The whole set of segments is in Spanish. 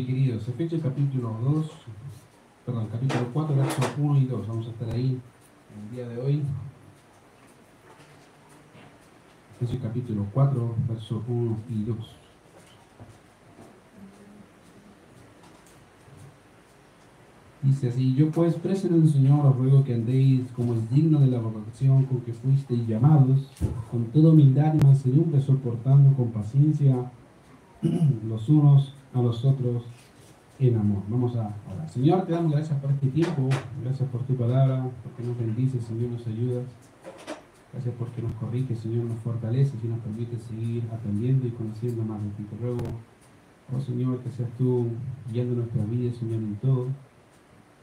queridos, Efesios capítulo 2, perdón, capítulo 4, versos 1 y 2. Vamos a estar ahí el día de hoy. Efesios capítulo 4, versos 1 y 2. Dice así, yo pues preso en el Señor os ruego que andéis como es digno de la vocación con que fuisteis llamados, con toda humildad y mansedumbre, soportando con paciencia los unos a los otros en amor. Vamos a orar. Señor, te damos gracias por este tiempo, gracias por tu palabra, porque nos bendices, Señor, nos ayudas. Gracias porque nos corrige, Señor, nos fortalece y nos permite seguir aprendiendo y conociendo más de ti. Te ruego, oh Señor, que seas tú guiando nuestra vida, Señor, en todo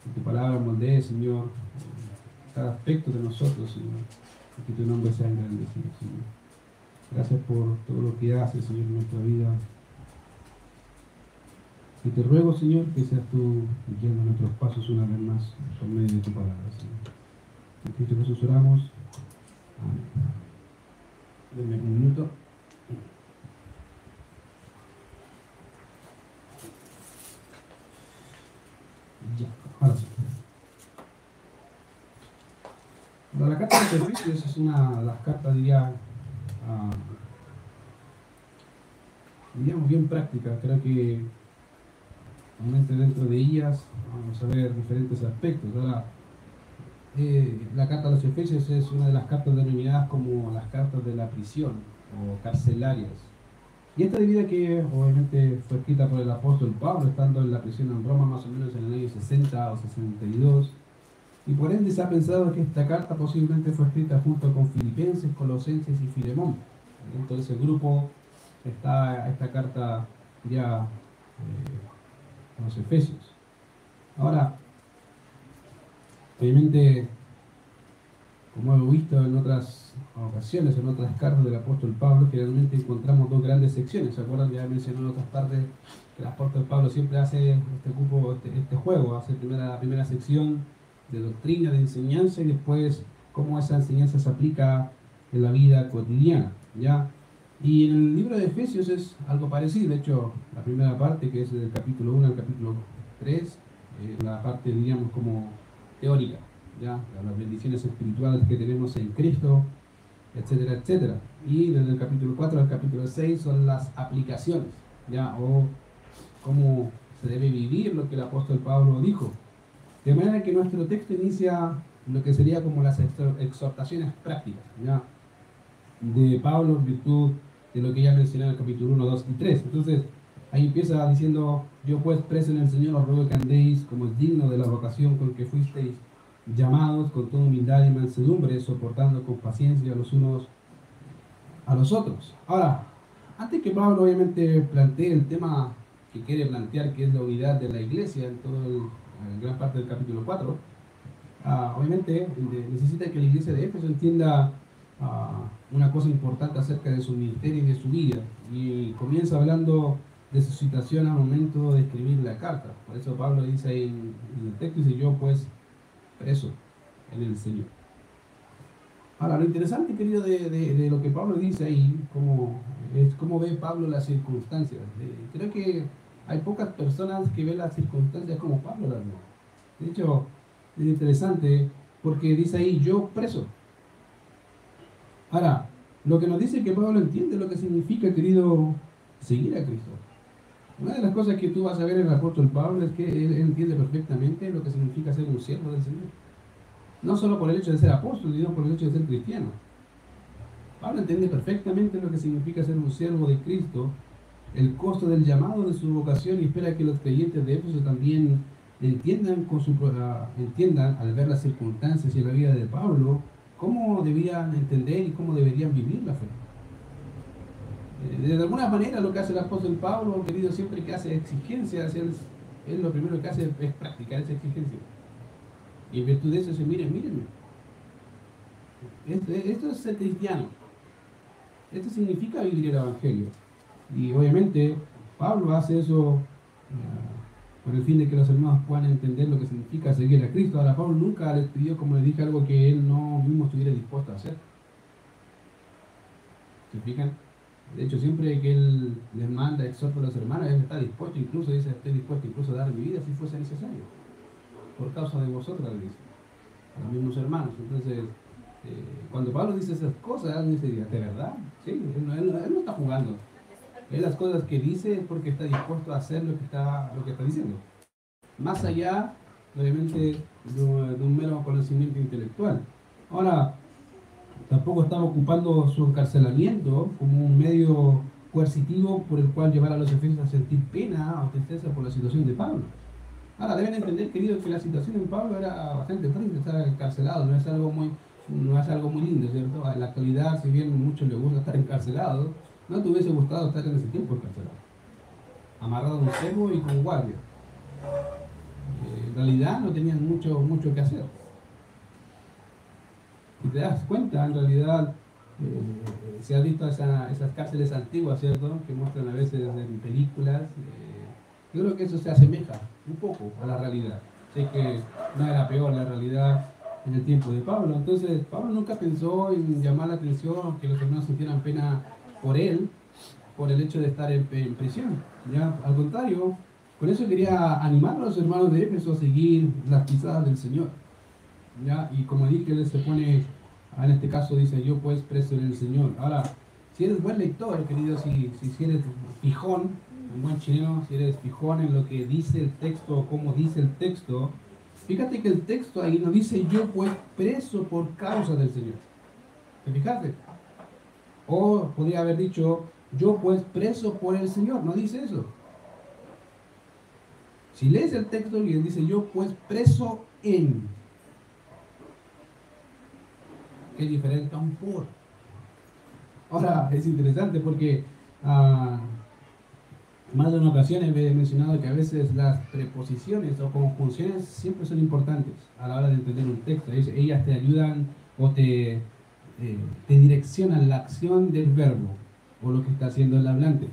que tu palabra moldee, Señor, cada aspecto de nosotros, Señor, y que tu nombre sea engrandecido, Señor. Gracias por todo lo que haces, Señor, en nuestra vida. Y te ruego, Señor, que seas tú guiando nuestros pasos una vez más por medio de tu palabra, Señor. En Cristo Jesús oramos. Amén. Denme un minuto. Ya, ahora sí. La carta de Efesios es una de las cartas, diría, digamos, bien práctica. Creo que realmente dentro de ellas vamos a ver diferentes aspectos. Ahora, eh, la carta de los Efesios es una de las cartas denominadas como las cartas de la prisión o carcelarias. Y esta debido a que obviamente fue escrita por el apóstol Pablo, estando en la prisión en Roma más o menos en el año 60 o 62. Y por ende se ha pensado que esta carta posiblemente fue escrita junto con Filipenses, Colosenses y Filemón. Dentro de ese grupo está esta carta ya eh, los Efesios. Ahora, obviamente, como hemos visto en otras ocasiones, en otras cartas del apóstol Pablo, generalmente encontramos dos grandes secciones. ¿Se acuerdan? Ya mencioné en otras partes que el apóstol Pablo siempre hace este grupo, este, este juego, hace la primera sección de doctrina, de enseñanza y después cómo esa enseñanza se aplica en la vida cotidiana. ¿ya? Y en el libro de Efesios es algo parecido, de hecho, la primera parte, que es del capítulo 1 al capítulo 3, es la parte, diríamos, como teórica, ¿ya? las bendiciones espirituales que tenemos en Cristo, etcétera, etcétera. Y desde el capítulo 4 al capítulo 6 son las aplicaciones, ¿ya? O cómo se debe vivir lo que el apóstol Pablo dijo. De manera que nuestro texto inicia lo que sería como las exhortaciones prácticas, ¿ya? De Pablo en virtud de lo que ya mencioné en el capítulo 1, 2 y 3. Entonces, ahí empieza diciendo, yo pues preso en el Señor os ruego que andéis como es digno de la vocación con que fuisteis llamados con toda humildad y mansedumbre, soportando con paciencia los unos a los otros. Ahora, antes que Pablo obviamente plantee el tema que quiere plantear, que es la unidad de la iglesia en toda gran parte del capítulo 4, ah, obviamente necesita que la iglesia de Éfeso entienda ah, una cosa importante acerca de su ministerio y de su vida. Y comienza hablando de su situación al momento de escribir la carta. Por eso Pablo dice ahí en, en el texto, dice yo pues preso en el Señor. Ahora, lo interesante, querido, de, lo que Pablo dice ahí, como, es cómo ve Pablo las circunstancias. creo que hay pocas personas que ven las circunstancias como Pablo las ve. De hecho, es interesante porque dice ahí, yo preso. Ahora, lo que nos dice que Pablo entiende lo que significa, querido, seguir a Cristo. Una de las cosas que tú vas a ver en el apóstol Pablo es que él entiende perfectamente lo que significa ser un siervo del Señor. No solo por el hecho de ser apóstol, sino por el hecho de ser cristiano. Pablo entiende perfectamente lo que significa ser un siervo de Cristo, el costo del llamado de su vocación y espera que los creyentes de Éfeso también entiendan, con su, entiendan al ver las circunstancias y la vida de Pablo cómo debían entender y cómo deberían vivir la fe. Eh, de alguna manera lo que hace el apóstol Pablo, querido, siempre que hace exigencias, él, lo primero que hace es practicar esa exigencia. Y en virtud de eso dice, miren, mírenme. Esto, es ser cristiano. Esto significa vivir el Evangelio. Y obviamente Pablo hace eso uh, con el fin de que los hermanos puedan entender lo que significa seguir a Cristo. Ahora Pablo nunca les pidió, como les dije, algo que él no mismo estuviera dispuesto a hacer. ¿Se fijan? De hecho, siempre que él les manda, exhorta a los hermanos, él está dispuesto, incluso dice, estoy dispuesto incluso a dar mi vida si fuese necesario. Por causa de vosotros, dice. A los hermanos. Entonces, eh, cuando Pablo dice esas cosas, él dice, ¿de verdad? Sí, él, no está jugando. Él las cosas que dice es porque está dispuesto a hacer lo que está, lo que está diciendo. Más allá, obviamente, de, un mero conocimiento intelectual. Ahora, tampoco estaba ocupando su encarcelamiento como un medio coercitivo por el cual llevar a los efesios a sentir pena o tristeza por la situación de Pablo. Ahora, deben entender, queridos, que la situación de Pablo era bastante triste, estar encarcelado, no es algo muy no es algo muy lindo, ¿cierto? En la actualidad, si bien muchos les gusta estar encarcelado, no te hubiese gustado estar en ese tiempo encarcelado. Amarrado a un cebo y con guardia. Eh, en realidad no tenían mucho, mucho que hacer. Si te das cuenta, en realidad eh, se ha visto esas cárceles antiguas, ¿cierto? Que muestran a veces en películas. Eh, yo creo que eso se asemeja un poco a la realidad. Sé que no era peor la realidad en el tiempo de Pablo. Entonces, Pablo nunca pensó en llamar la atención, que los hermanos sintieran pena por él, por el hecho de estar en, prisión. ¿ya? Al contrario, con eso quería animar a los hermanos de Éfeso a seguir las pisadas del Señor. ¿ya? Y como dije, él se pone, en este caso dice, yo pues preso en el Señor. Ahora, si eres buen lector, querido, si, si eres fijón, un buen chileno, si eres fijón en lo que dice el texto o cómo dice el texto, Fíjate que el texto ahí no dice yo pues preso por causa del Señor. ¿Te fijaste? O podría haber dicho yo pues preso por el Señor. No dice eso. Si lees el texto bien, dice yo pues preso en. Qué diferente a un por. Ahora es interesante porque uh, más de una ocasión he mencionado que a veces las preposiciones o conjunciones siempre son importantes a la hora de entender un texto. Ellas te ayudan o te, eh, te direccionan la acción del verbo o lo que está haciendo el hablante.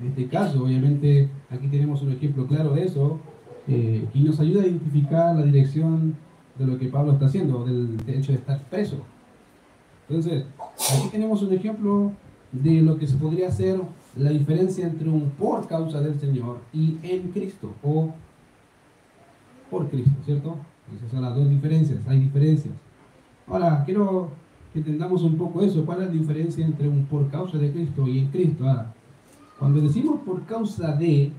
En este caso, obviamente, aquí tenemos un ejemplo claro de eso eh, y nos ayuda a identificar la dirección de lo que Pablo está haciendo, del, del hecho de estar preso. Entonces, aquí tenemos un ejemplo de lo que se podría hacer la diferencia entre un por causa del Señor y en Cristo o por Cristo, ¿cierto? Esas son las dos diferencias, hay diferencias. Ahora, quiero entendamos un poco eso, cuál es la diferencia entre un por causa de Cristo y en Cristo. Ahora, cuando decimos por causa de,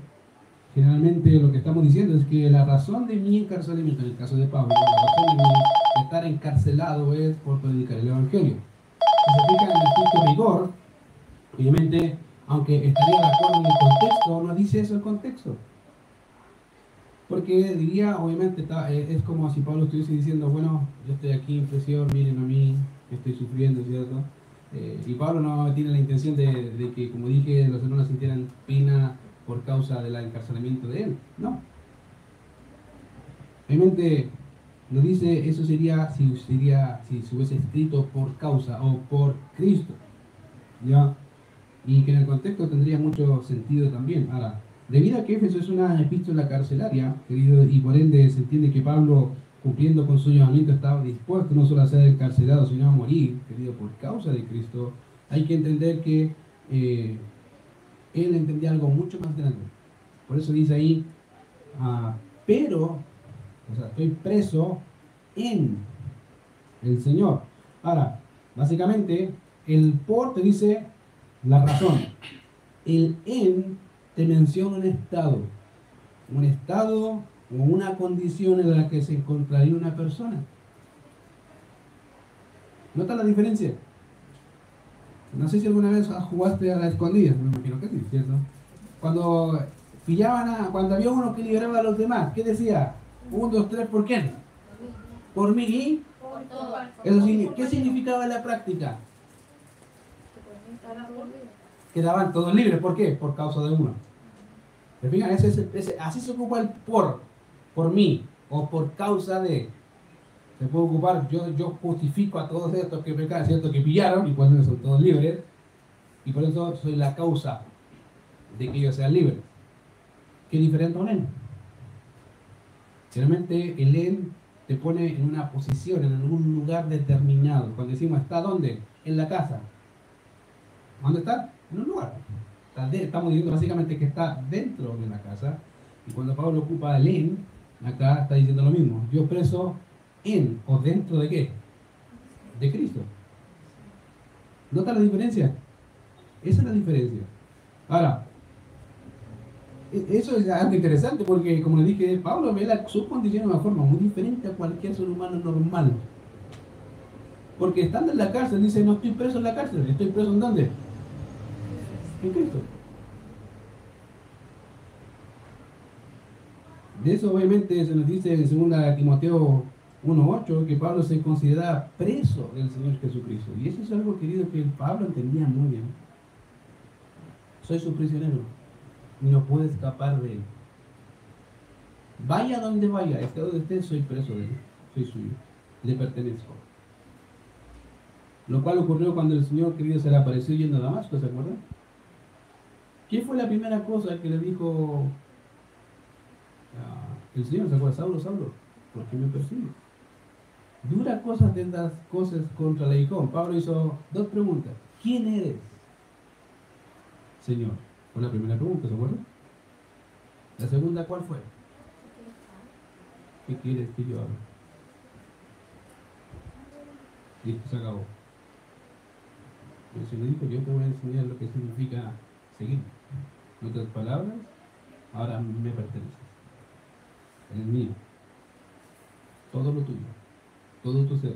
generalmente lo que estamos diciendo es que la razón de mi encarcelamiento, en el caso de Pablo, la razón de, mi, estar encarcelado es por predicar el Evangelio. Si se fijan en el punto rigor, obviamente aunque estaría de acuerdo en el contexto, no dice eso el contexto. Porque diría, obviamente, eh, es como si Pablo estuviese diciendo, bueno, yo estoy aquí en prisión, miren a mí, estoy sufriendo, ¿cierto? Eh, y Pablo no tiene la intención de, que, como dije, los hermanos sintieran pena por causa del encarcelamiento de él. No. Obviamente, no dice, eso sería si, sería si se hubiese escrito por causa o por Cristo. ¿Ya? y que en el contexto tendría mucho sentido también. Ahora, debido a que Éfeso es una epístola carcelaria, querido, y por ende se entiende que Pablo, cumpliendo con su llamamiento, estaba dispuesto no solo a ser encarcelado, sino a morir, querido, por causa de Cristo, hay que entender que eh, él entendía algo mucho más grande. Por eso dice ahí, ah, pero, o sea, estoy preso en el Señor. Ahora, básicamente, el por te dice la razón. El en te menciona un estado, un estado o una condición en la que se encontraría una persona. ¿Nota la diferencia? No sé si alguna vez jugaste a la escondida, me imagino que sí, ¿cierto? Cuando pillaban a, cuando había uno que liberaba a los demás, ¿qué decía? Un, dos, tres, ¿por qué? Por mí y Eso, ¿Qué significaba la práctica? quedaban todos libres. ¿Por qué? Por causa de uno. así se ocupa el por, por mí, o por causa de. Se puede ocupar, yo, yo justifico a todos estos que pecan, ¿cierto? Que pillaron, y cuando son todos libres, y por eso soy la causa de que ellos sean libres. ¿Qué diferente a un en? Generalmente el en te pone en una posición, en algún lugar determinado. Cuando decimos, ¿está dónde? En la casa. ¿Dónde está? en un lugar. Estamos diciendo básicamente que está dentro de la casa. Y cuando Pablo ocupa el en, acá está diciendo lo mismo. Yo preso en o dentro de qué? De Cristo. ¿Nota la diferencia? Esa es la diferencia. Ahora, e, eso es algo interesante porque, como le dije, Pablo ve la, su condición de una forma muy diferente a cualquier ser humano normal. Porque estando en la cárcel, dice, no estoy preso en la cárcel, estoy preso en dónde? En Cristo. De eso obviamente se nos dice en 2 Timoteo 1.8 que Pablo se considera preso del Señor Jesucristo. Y eso es algo, querido, que Pablo entendía muy bien. Soy su prisionero y no puede escapar de él. Vaya donde vaya, esté donde esté, soy preso de él, soy suyo, le pertenezco. Lo cual ocurrió cuando el Señor querido se le apareció yendo a Damasco, ¿se acuerdan? ¿Qué fue la primera cosa que le dijo el Señor? ¿Se acuerda? Saulo, Saulo, ¿por qué me persigue? Dura cosas de las cosas contra la hijo. Pablo hizo dos preguntas. ¿Quién eres? Señor. Fue la primera pregunta, ¿se acuerdan? La segunda, ¿cuál fue? ¿Qué quieres que yo haga? Listo, se acabó. El Señor dijo, yo te voy a enseñar lo que significa seguir. En otras palabras, ahora me perteneces. Eres mío. Todo lo tuyo. Todo tu ser.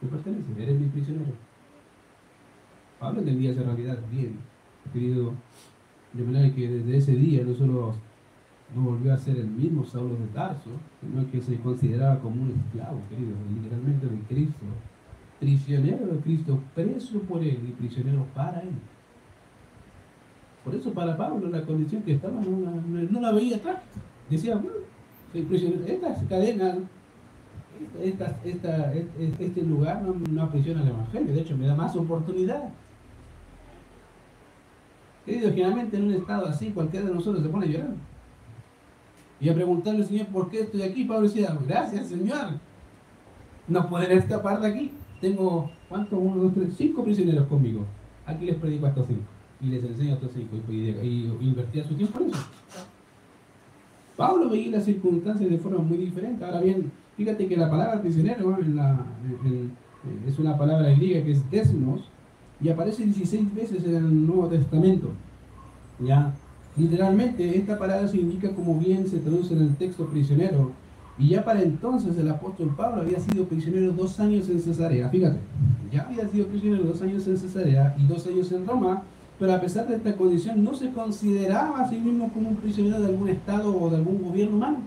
Me pertenece. Eres mi prisionero. Pablo entendía esa realidad bien, querido. De manera que desde ese día no solo no volvió a ser el mismo Saulo de Tarso, sino que se consideraba como un esclavo, querido, literalmente de Cristo prisionero de Cristo, preso por Él y prisionero para Él. Por eso para Pablo la condición que estaba no, la veía atrás. Decía, bueno. Estas cadenas, esta, esta, este lugar no, aprisiona el Evangelio, de hecho me da más oportunidad. Querido, generalmente en un estado así cualquiera de nosotros se pone a llorar. Y a preguntarle al Señor, ¿por qué estoy aquí? Pablo decía, gracias Señor. No poder escapar de aquí. Tengo, ¿cuántos? Uno, dos, tres, cinco prisioneros conmigo. Aquí les predico a estos cinco. Y les enseño a estos cinco. Y, invertía su tiempo en eso. Pablo veía las circunstancias de forma muy diferente. Ahora bien, fíjate que la palabra prisionero es una palabra griega que es desmos y aparece 16 veces en el Nuevo Testamento. Ya, literalmente esta palabra significa como bien se traduce en el texto prisionero y ya para entonces el apóstol Pablo había sido prisionero dos años en Cesarea. Fíjate, ya había sido prisionero dos años en Cesarea y dos años en Roma, pero a pesar de esta condición no se consideraba a sí mismo como un prisionero de algún estado o de algún gobierno humano.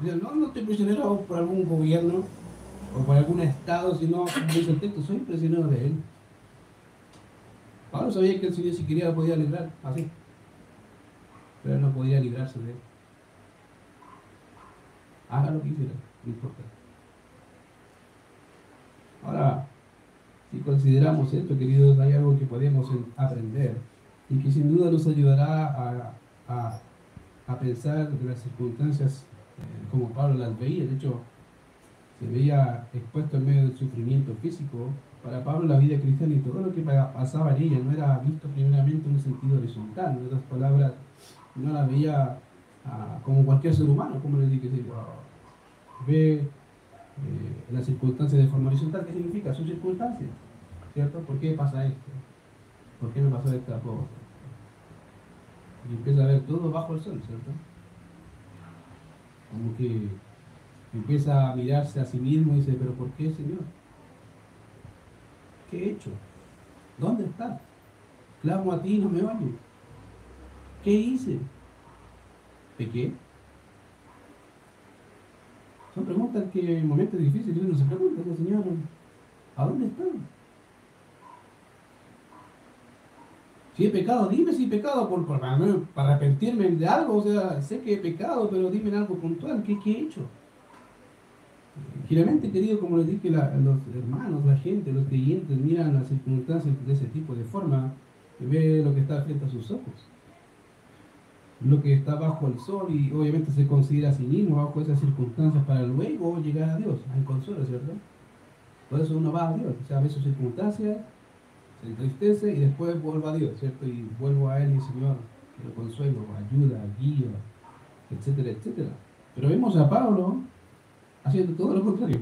No, no estoy prisionero por algún gobierno o por algún estado, sino, como dice el texto, soy prisionero de él. Pablo sabía que el Señor si quería lo podía librar, así, pero no podía librarse de él haga lo que quiera, no importa. Ahora, si consideramos esto, queridos, hay algo que podemos aprender y que sin duda nos ayudará a, pensar de las circunstancias eh, como Pablo las veía. De hecho, se veía expuesto en medio del sufrimiento físico. Para Pablo la vida cristiana y todo lo que pasaba en ella no era visto primeramente en un sentido horizontal. En otras palabras, no la veía ah, como cualquier ser humano, como le dije, ve eh, las circunstancias de forma horizontal. ¿Qué significa? Son circunstancias, ¿cierto? ¿Por qué pasa esto? ¿Por qué me pasó esta cosa? Y empieza a ver todo bajo el sol, ¿cierto? Como que empieza a mirarse a sí mismo y dice, pero ¿por qué, Señor? ¿Qué he hecho? ¿Dónde está? Clamo a ti y no me oyes. ¿Qué hice? ¿Pequé? Son preguntas que en momentos difíciles uno se pregunta, Señor, ¿a dónde están? Si he pecado, dime si he pecado por, para, arrepentirme de algo, o sea, sé que he pecado, pero dime algo puntual, ¿qué, qué he hecho? Generalmente, querido, como les dije, los hermanos, la gente, los creyentes miran las circunstancias de ese tipo de forma y ve lo que está frente a sus ojos lo que está bajo el sol y obviamente se considera a sí mismo bajo esas circunstancias para luego llegar a Dios, al consuelo, ¿cierto? Por eso uno va a Dios, o sea, ve sus circunstancias, se entristece y después vuelvo a Dios, ¿cierto? Y vuelvo a Él y Señor, que lo consuelo, ayuda, guía, etcétera, etcétera. Pero vemos a Pablo haciendo todo lo contrario.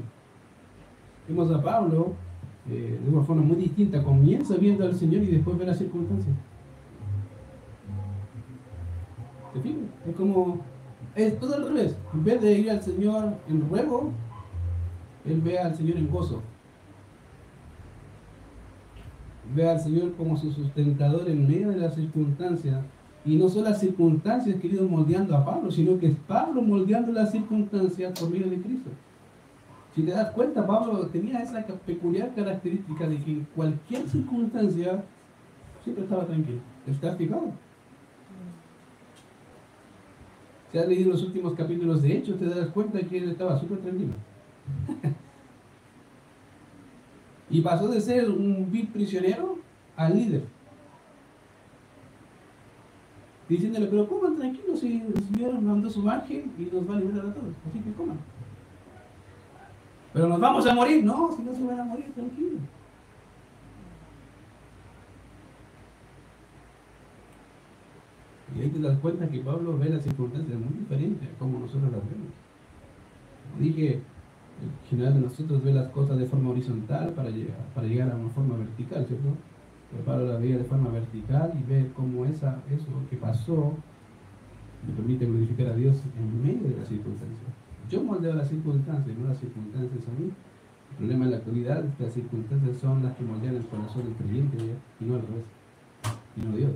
Vemos a Pablo eh, de una forma muy distinta. Comienza viendo al Señor y después ve las circunstancias. Es como, es todo al revés. En vez de ir al Señor en ruego, él ve al Señor en gozo. Ve al Señor como su sustentador en medio de las circunstancias. Y no son las circunstancias, querido, moldeando a Pablo, sino que es Pablo moldeando las circunstancias por medio de Cristo. Si te das cuenta, Pablo tenía esa peculiar característica de que en cualquier circunstancia siempre estaba tranquilo. ¿Estás fijado? Si has leído los últimos capítulos de Hechos, te das cuenta que él estaba súper tranquilo. y pasó de ser un vil prisionero al líder. Diciéndole, pero coman tranquilo si nos mandó su ángel y nos va a liberar a todos. Así que coman. Pero nos vamos a morir. No, si no se van a morir, tranquilo. Y ahí te das cuenta que Pablo ve las circunstancias muy diferentes a como nosotros las vemos. Dije, el general de nosotros ve las cosas de forma horizontal para llegar, para llegar a una forma vertical, ¿cierto? Pero Pablo la veía de forma vertical y ve cómo esa, eso que pasó me permite glorificar a Dios en medio de las circunstancias. Yo moldeo las circunstancias, no las circunstancias a mí. El problema en la actualidad es que las circunstancias son las que moldean el corazón del creyente y no al revés, y no Dios.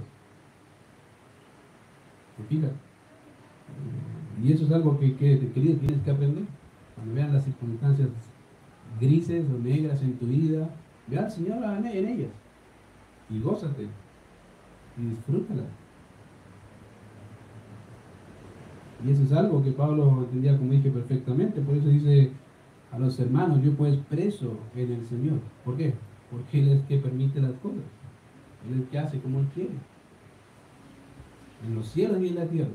¿Me Y eso es algo que, que, querido, tienes que aprender. Cuando vean las circunstancias grises o negras en tu vida, vean al Señor en ellas y gózate y disfrútala. Y eso es algo que Pablo entendía, como dije, perfectamente. Por eso dice a los hermanos, yo pues preso en el Señor. ¿Por qué? Porque Él es que permite las cosas. Él es que hace como Él quiere en los cielos y en la tierra.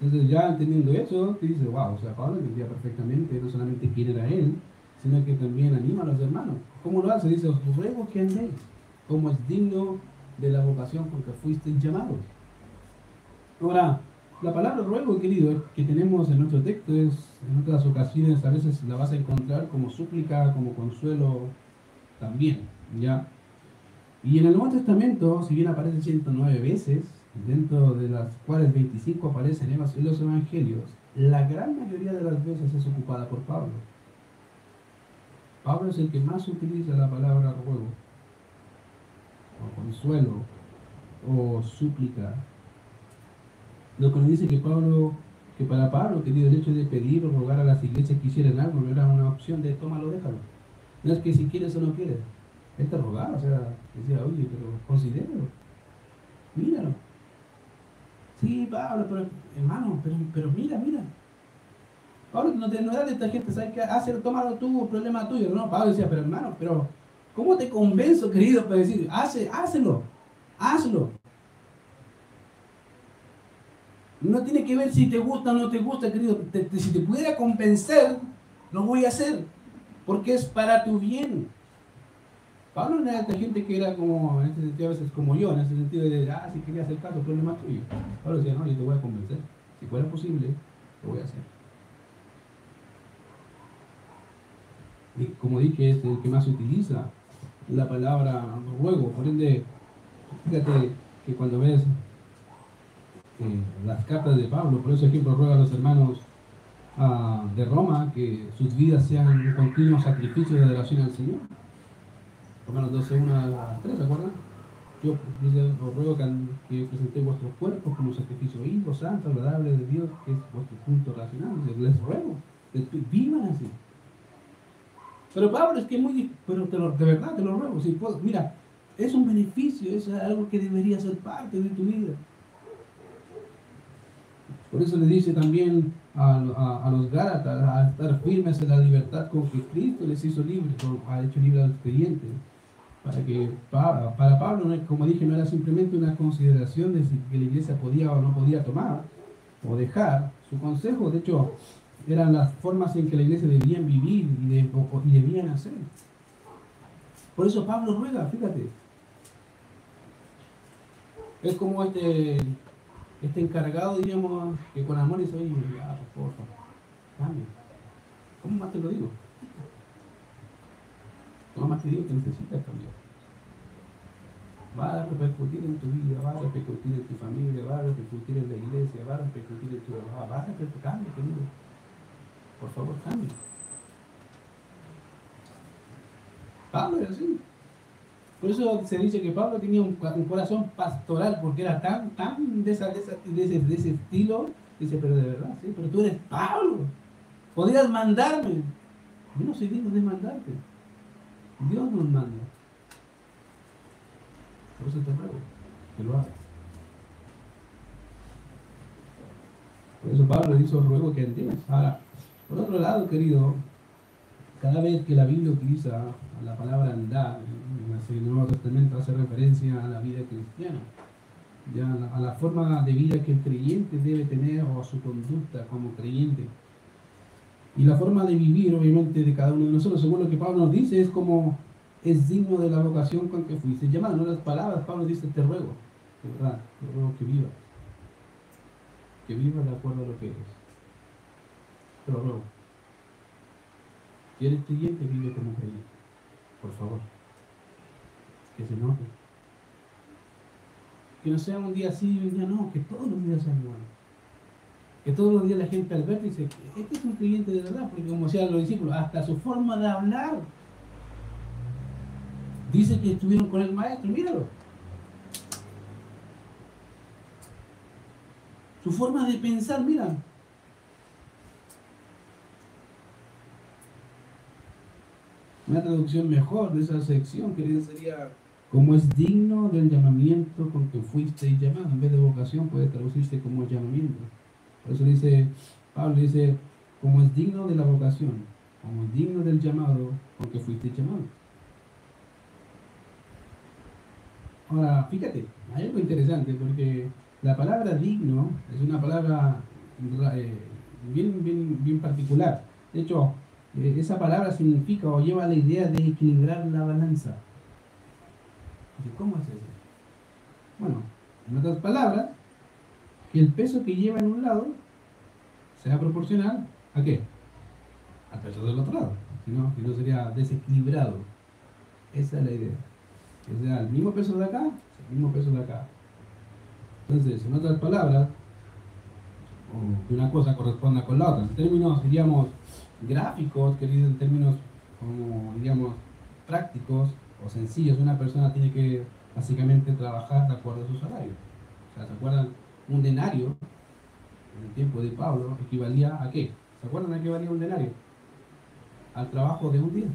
Entonces ya entendiendo eso, te dice, wow, o sea, Pablo entendía perfectamente no solamente quién era él, sino que también anima a los hermanos. ¿Cómo lo hace? Dice, os ruego que andéis, como es digno de la vocación con que fuisteis llamados. Ahora, la palabra ruego, querido, que tenemos en nuestro texto es, en otras ocasiones, a veces la vas a encontrar como súplica, como consuelo también, ¿ya? Y en el Nuevo Testamento, si bien aparece 109 veces, dentro de las cuales 25 aparecen en los evangelios, la gran mayoría de las veces es ocupada por Pablo. Pablo es el que más utiliza la palabra ruego, o consuelo, o súplica. Lo que nos dice que Pablo, que para Pablo, querido, el hecho de pedir o rogar a las iglesias que hicieran algo no era una opción de tómalo, déjalo. No es que si quieres o no quieres él te rogaba, o sea, decía, oye, pero considéralo, míralo. Sí, Pablo, pero hermano, pero, mira, mira. Pablo, no te no de esta gente, ¿sabes qué? Hacer, tómalo tú, problema tuyo. No, Pablo decía, pero hermano, pero ¿cómo te convenzo, querido, para decir, hace, hazlo, hazlo? No tiene que ver si te gusta o no te gusta, querido. si te pudiera convencer, lo voy a hacer, porque es para tu bien. Pablo era esta gente que era como, en ese sentido, a veces como yo, en ese sentido de, ah, si quería hacer caso, problema tuyo. Pablo decía, no, yo te voy a convencer. Si fuera posible, lo voy a hacer. Y como dije, es el que más utiliza la palabra ruego. Por ende, fíjate que cuando ves eh, las cartas de Pablo, por eso ejemplo ruega a los hermanos ah, de Roma que sus vidas sean un continuo sacrificio de adoración al Señor Romanos 12, 1 a 3, ¿se acuerdan? Yo os ruego que, presentéis vuestros cuerpos como sacrificio vivo, santo, agradable de Dios, que es vuestro culto racional. Les ruego, vivan así. Pero Pablo, es que es muy pero de verdad te lo ruego. Si puedo, mira, es un beneficio, es algo que debería ser parte de tu vida. Por eso le dice también a, a, los Gálatas a estar firmes en la libertad con que Cristo les hizo libres, ha hecho libre al creyente para que para, Pablo, como dije, no era simplemente una consideración de si la iglesia podía o no podía tomar o dejar su consejo, de hecho, eran las formas en que la iglesia debían vivir y, debían hacer. Por eso Pablo ruega, fíjate. Es como este, este encargado, diríamos, que con amor dice, oye, por favor, cambia. ¿Cómo más te lo digo? ¿Cómo más te digo que necesitas cambiar? Va a repercutir en tu vida, va a repercutir en tu familia, va a repercutir en la iglesia, va a repercutir en tu trabajo, va a repercutir, cambia, querido. Por favor, cambia. Pablo era así. Por eso se dice que Pablo tenía un, corazón pastoral, porque era tan, tan de, esa, de, ese, de, ese, estilo. Dice, pero de verdad, sí, pero tú eres Pablo. Podrías mandarme. Yo no soy digno de mandarte. Dios nos manda. Por eso te ruego que lo hagas. Por eso Pablo le hizo ruego que entiendas. Ahora, por otro lado, querido, cada vez que la Biblia utiliza la palabra andar en el Nuevo Testamento hace referencia a la vida cristiana, ya a la forma de vida que el creyente debe tener o a su conducta como creyente. Y la forma de vivir, obviamente, de cada uno de nosotros, según lo que Pablo nos dice, es como es digno de la vocación con que fuiste llamado. No las palabras, Pablo dice, te ruego, de verdad, te ruego que vivas. Que vivas de acuerdo a lo que eres. Te lo ruego. Si eres creyente, vive como creyente. Por favor. Que se note. Que no sea un día así y un día no, que todos los días sean iguales. Que todos los días la gente al verte dice, este es un creyente de verdad, porque como decían los discípulos, hasta su forma de hablar dice que estuvieron con el maestro, míralo. Su forma de pensar, mira. Una traducción mejor de esa sección, que sería como es digno del llamamiento con que fuiste llamado. En vez de vocación puede traducirse como llamamiento. Por eso dice, Pablo dice, como es digno de la vocación, como es digno del llamado con que fuiste llamado. Ahora, fíjate, hay algo interesante porque la palabra digno es una palabra eh, bien, bien, bien particular. De hecho, eh, esa palabra significa o lleva la idea de equilibrar la balanza. ¿Cómo es eso? Bueno, en otras palabras, que el peso que lleva en un lado sea proporcional a qué? Al peso del otro lado. Si no, no sería desequilibrado. Esa es la idea. Que sea el mismo peso de acá, el mismo peso de acá. Entonces, en otras palabras, que una cosa corresponda con la otra. En términos, diríamos, gráficos, que en términos, como, diríamos, prácticos o sencillos, una persona tiene que básicamente trabajar de acuerdo a su salario. O sea, ¿se acuerdan? Un denario, en el tiempo de Pablo, equivalía a qué? ¿Se acuerdan a qué valía un denario? Al trabajo de un día.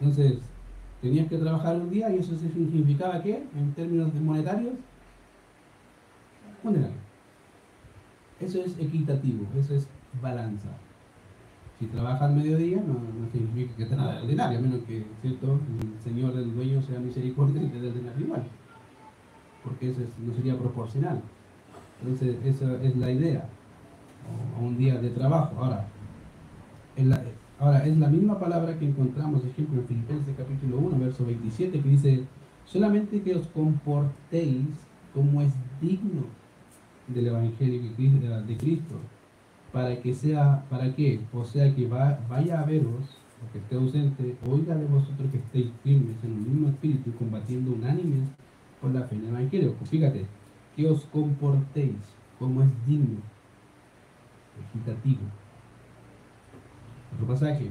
Entonces, tenías que trabajar un día y eso significaba qué, en términos monetarios, un denario. Eso es equitativo, eso es balanza. Si trabajas mediodía, no, significa que te nada el denario, a menos que ¿cierto? el señor del dueño sea misericordioso y te dé el denario igual. Porque eso no sería proporcional. Entonces, esa es la idea. O, un día de trabajo. Ahora, ahora, es la misma palabra que encontramos, ejemplo, en Filipenses capítulo 1, verso 27, que dice, solamente que os comportéis como es digno del Evangelio de Cristo, para que sea, ¿para qué? O sea, que vaya a veros, que esté ausente, oiga de vosotros que estéis firmes en el mismo espíritu, combatiendo unánimes por la fe en el Evangelio. Fíjate, que os comportéis como es digno, equitativo. Otro pasaje.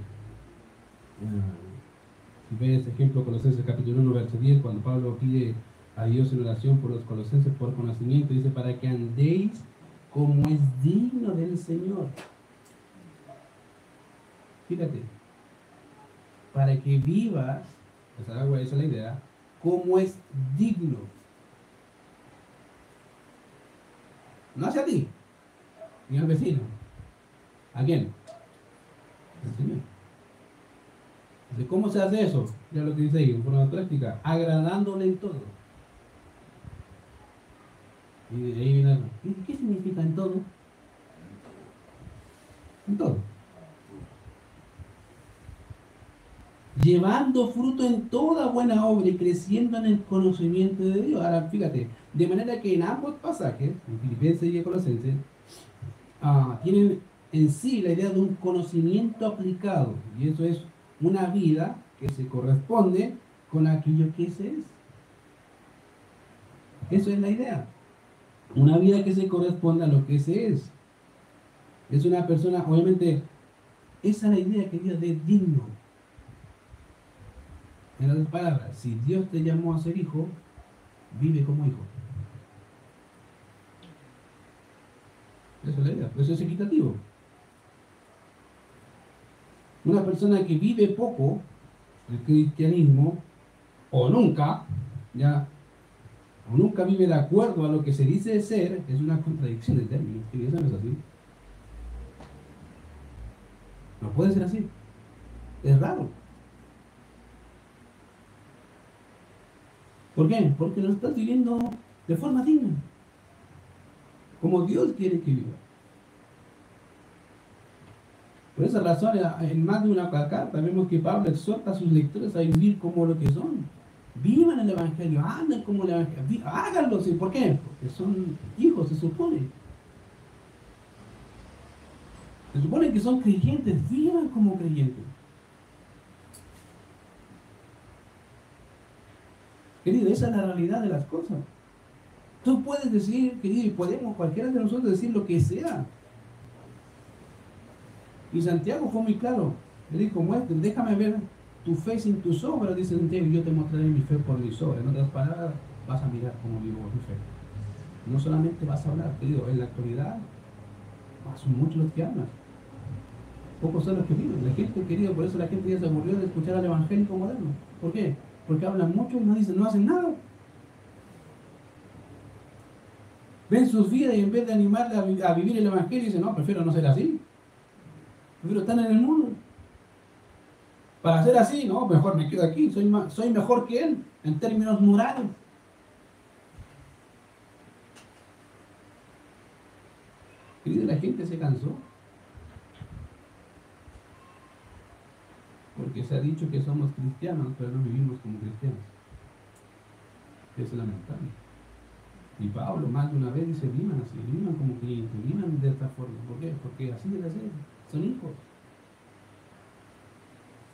si ves ejemplo Colosenses capítulo 1, verso 10, cuando Pablo pide a Dios en oración por los colosenses por conocimiento, dice, para que andéis como es digno del Señor. Fíjate, para que vivas, esa es la idea, como es digno. No hacia ti, ni al vecino. ¿A quién? Al Señor. ¿Cómo se hace eso? Ya lo que dice ahí, en forma práctica, agradándole en todo. Y de ahí viene, ¿qué significa en todo? En todo. Llevando fruto en toda buena obra y creciendo en el conocimiento de Dios. Ahora, fíjate, de manera que en ambos pasajes, en Filipenses y Colosenses, ah, tienen en sí la idea de un conocimiento aplicado, y eso es una vida que se corresponde con aquello que se es. Eso es la idea. Una vida que se corresponde a lo que se es. Es una persona, obviamente, esa es la idea, querida, de digno. En otras palabras, si Dios te llamó a ser hijo, vive como hijo. Eso es la idea, eso es equitativo. Una persona que vive poco el cristianismo, o nunca, ya, o nunca vive de acuerdo a lo que se dice de ser, es una contradicción de términos. Y eso no así. No puede ser así. Es raro. ¿Por qué? Porque lo estás viviendo de forma digna. Como Dios quiere que viva. Por esa razón, en más de una carta vemos que Pablo exhorta a sus lectores a vivir como lo que son. Vivan el Evangelio, anden como el Evangelio, háganlo. ¿Por qué? Porque son hijos, se supone. Se supone que son creyentes, vivan como creyentes. Querido, esa es la realidad de las cosas. Tú puedes decir, querido, y podemos cualquiera de nosotros decir lo que sea. Y Santiago fue muy claro. Le dijo, muestre, déjame ver tu fe sin tus obras, dice Santiago, yo te mostraré mi fe por mis obras. En otras palabras, vas a mirar cómo vivo mi fe. No solamente vas a hablar, querido, en la actualidad son muchos los que hablan. Pocos son los que viven. La gente, querido, por eso la gente ya se aburrió de escuchar al evangélico moderno. ¿Por qué? Porque hablan mucho y no dicen, no hacen nada. Ven sus vidas y en vez de animarle a, vivir el evangelio, dicen, no, prefiero no ser así. Prefiero estar en el mundo. Para ser así, no, mejor me quedo aquí, soy, soy mejor que él en términos morales. Querido, la gente se cansó. Porque se ha dicho que somos cristianos, pero no vivimos como cristianos. Es lamentable. Y Pablo más de una vez dice, vivan así, vivan como clientes, vivan de esta forma. ¿Por qué? Porque así debe ser. Son hijos.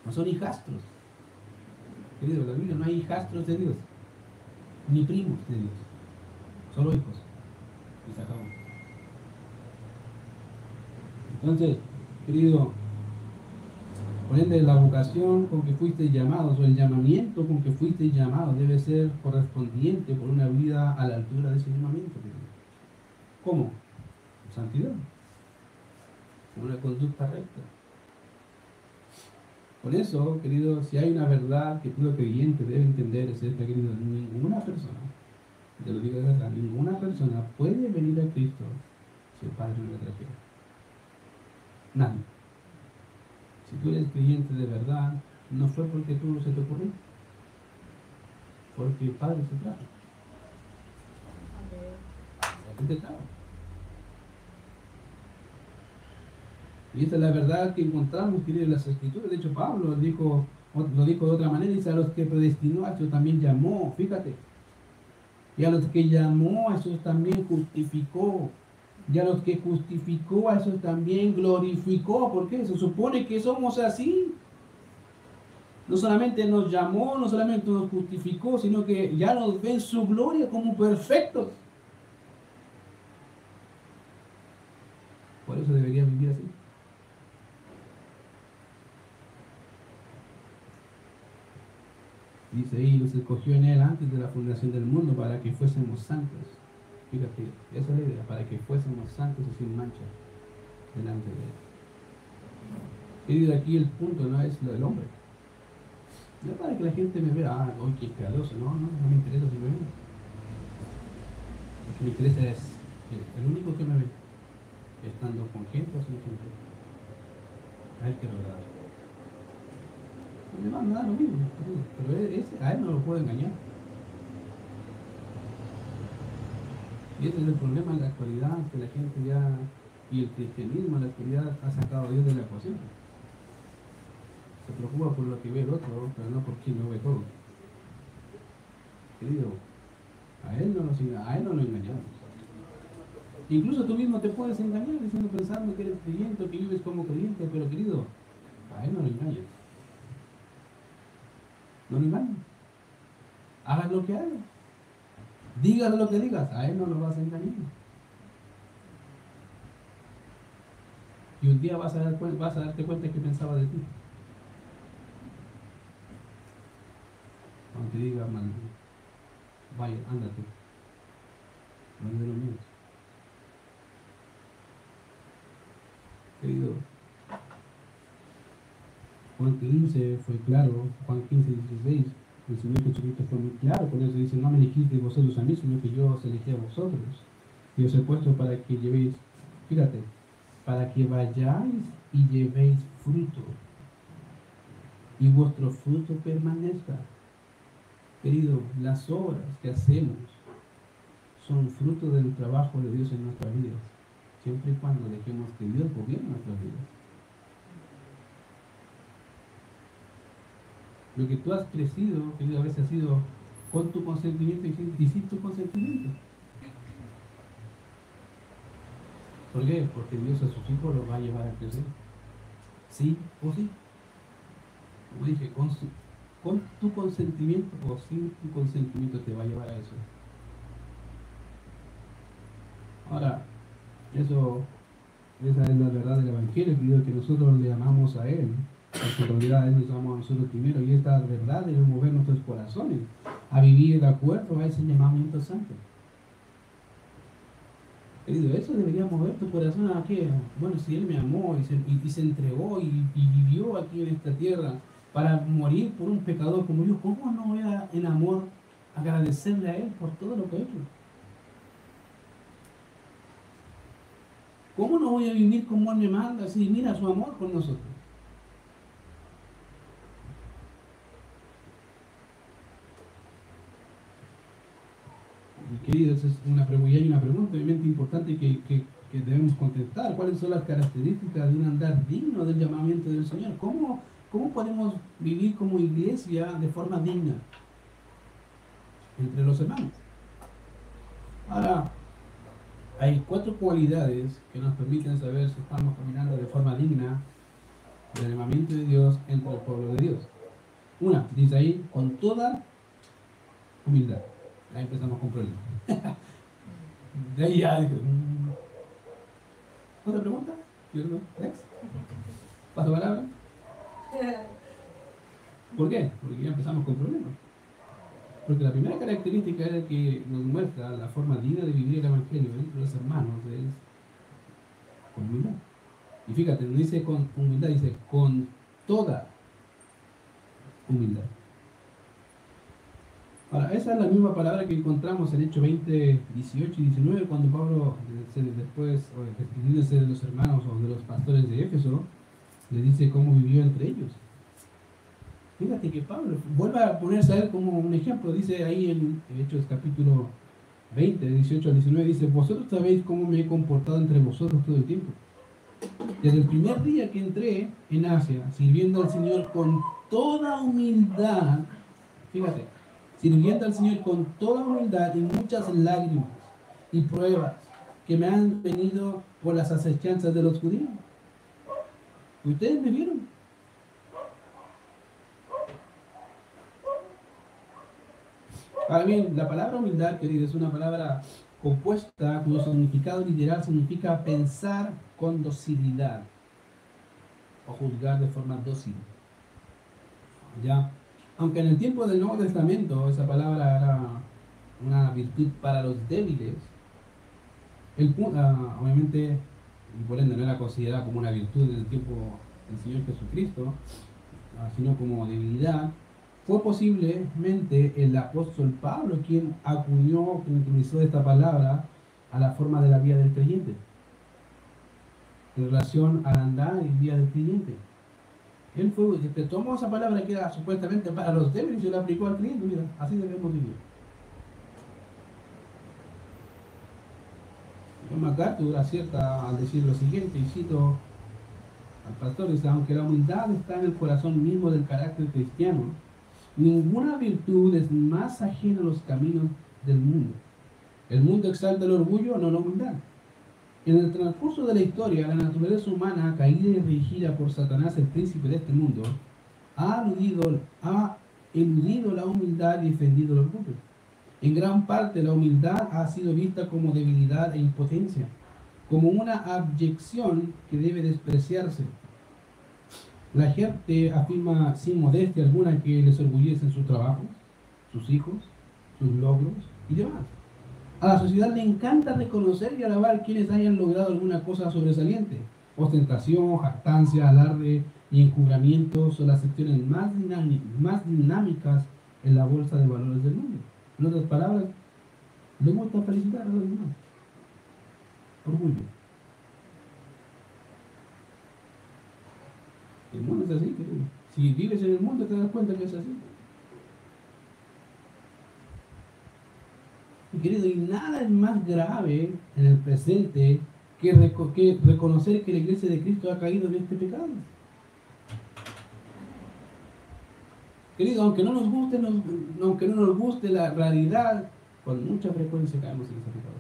No son hijastros. Querido, en la Biblia no hay hijastros de Dios, ni primos de Dios. Solo hijos. Y se acabó. Entonces, querido, la vocación con que fuiste llamados o el llamamiento con que fuiste llamado debe ser correspondiente por una vida a la altura de ese llamamiento. ¿Cómo? Santidad. Una conducta recta. Por eso, querido, si hay una verdad que todo creyente debe entender, es esta, querido, ninguna persona, te lo digo de verdad, ninguna persona puede venir a Cristo si el Padre no le trajera. Nadie. Si tú eres creyente de verdad, no fue porque tú se te ocurrió, porque el Padre se trajo. Y esta es la verdad que encontramos en las escrituras. De hecho, Pablo dijo, lo dijo de otra manera, dice a los que predestinó, a esos también llamó, fíjate. Y a los que llamó, a esos también justificó. Y a los que justificó, a esos también glorificó. ¿Por qué? Se supone que somos así. No solamente nos llamó, no solamente nos justificó, sino que ya nos ve en su gloria como perfectos. Por eso debería vivir así. Dice ahí, nos escogió en él antes de la fundación del mundo para que fuésemos santos Esa es la idea, para que fuésemos santos y sin mancha delante de Él. Y de aquí el punto no es lo del hombre. No para que la gente me vea, ah, hoy qué escaloso, no, no, no me interesa si me ve. Lo que me interesa es el único que me ve, estando con gente o sin gente. A él que lograr. No me da lo mismo, pero ese, a él no lo puedo engañar. Y ese es el problema en la actualidad, que la gente ya, y el cristianismo en la actualidad ha sacado a Dios de la ecuación. Se preocupa por lo que ve el otro, pero no por quien no ve todo. Querido, a él no, nos, a él no lo engañamos. Incluso tú mismo te puedes engañar diciendo pensando que eres creyente o que vives como creyente, pero querido, a él no lo engañas. No lo engañes. Hagas lo que hagas. Digas lo que digas, a él no lo vas a engañar. Y un día vas a, dar, vas a darte cuenta que pensaba de ti. Aunque diga, man, vaya, ándate. No es de lo mío. Querido, Juan 15 fue claro, Juan 15, 16, el Señor Jesucristo fue muy claro, con eso dice, no me elegiste vosotros a mí, sino que yo os elegí a vosotros. Y os he puesto para que llevéis, fíjate, para que vayáis y llevéis fruto, y vuestro fruto permanezca. Querido, las obras que hacemos son fruto del trabajo de Dios en nuestras vidas, siempre y cuando dejemos que Dios gobierne nuestras vidas. Lo que tú has crecido, querido, a veces ha sido con tu consentimiento y sin tu consentimiento. ¿Por qué? Porque Dios a sus hijos los va a llevar a crecer. Sí o sí. Como dije, con, con tu consentimiento o sin tu consentimiento te va a llevar a eso. Ahora, eso, esa es la verdad del Evangelio, que nosotros le amamos a Él realidad Él nos ama a nosotros primero y esta verdad debe mover nuestros corazones a vivir de acuerdo a ese llamamiento santo. Querido, eso debería mover tu corazón a que, bueno, si Él me amó y se, entregó y, vivió aquí en esta tierra para morir por un pecador como yo, ¿cómo no voy a, en amor agradecerle a Él por todo lo que ha hecho? ¿Cómo no voy a vivir como Él me manda? Si mira su amor con nosotros. Querido, esa es una pregunta, y una pregunta obviamente importante que, que, debemos contestar. ¿Cuáles son las características de un andar digno del llamamiento del Señor? ¿Cómo, ¿Cómo podemos vivir como iglesia de forma digna entre los hermanos? Ahora, hay cuatro cualidades que nos permiten saber si estamos caminando de forma digna del llamamiento de Dios entre el pueblo de Dios. Una, dice ahí, con toda humildad. Ahí empezamos con problemas. de ahí ya mm. ¿Otra pregunta? Next. ¿Paso palabra? ¿Por qué? Porque ya empezamos con problemas. Porque la primera característica es que nos muestra la forma digna de vivir el Evangelio entre los hermanos es con humildad. Y fíjate, no dice con humildad, dice con toda humildad. Esa es la misma palabra que encontramos en Hechos 20, 18 y 19, cuando Pablo, después, despidiéndose de los hermanos o de los pastores de Éfeso, le dice cómo vivió entre ellos. Fíjate que Pablo vuelve a ponerse a él como un ejemplo, dice ahí en Hechos capítulo 20, 18 al 19, dice, vosotros sabéis cómo me he comportado entre vosotros todo el tiempo. Desde el primer día que entré en Asia, sirviendo al Señor con toda humildad, fíjate, sirviendo al Señor con toda humildad y muchas lágrimas y pruebas que me han venido por las acechanzas de los judíos. Ustedes me vieron. Ahora bien, la palabra humildad, querido, es una palabra compuesta cuyo significado literal significa pensar con docilidad o juzgar de forma dócil. ¿Ya? Aunque en el tiempo del Nuevo Testamento esa palabra era una virtud para los débiles, el, ah, obviamente, y por ende no era considerada como una virtud en el tiempo del Señor Jesucristo, ah, sino como debilidad, fue posiblemente el apóstol Pablo quien acuñó, quien utilizó esta palabra a la forma de la vida del creyente, en relación al andar y vida del creyente. Él fue, que tomó esa palabra que era supuestamente para los débiles y la aplicó al cliente. Mira, así debemos vivir. John MacArthur acierta al decir lo siguiente, y cito, al pastor, dice, aunque la humildad está en el corazón mismo del carácter cristiano, ninguna virtud es más ajena a los caminos del mundo. El mundo exalta el orgullo, no la humildad. En el transcurso de la historia, la naturaleza humana, caída y regida por Satanás, el príncipe de este mundo, ha eludido, ha eludido la humildad y defendido el orgullo. En gran parte la humildad ha sido vista como debilidad e impotencia, como una abyección que debe despreciarse. La gente afirma sin modestia alguna que les orgullece su trabajo, sus hijos, sus logros y demás. A la sociedad le encanta reconocer y alabar quienes hayan logrado alguna cosa sobresaliente. Ostentación, jactancia, alarde y encubramiento son las secciones más, más dinámicas en la bolsa de valores del mundo. En otras palabras, le gusta felicitar a los demás. Orgullo. El mundo es así. Si vives en el mundo te das cuenta que es así. Y querido, y nada es más grave en el presente que, reconocer que la iglesia de Cristo ha caído en este pecado. Querido, aunque no nos guste, aunque no nos guste la realidad, con mucha frecuencia caemos en ese pecado.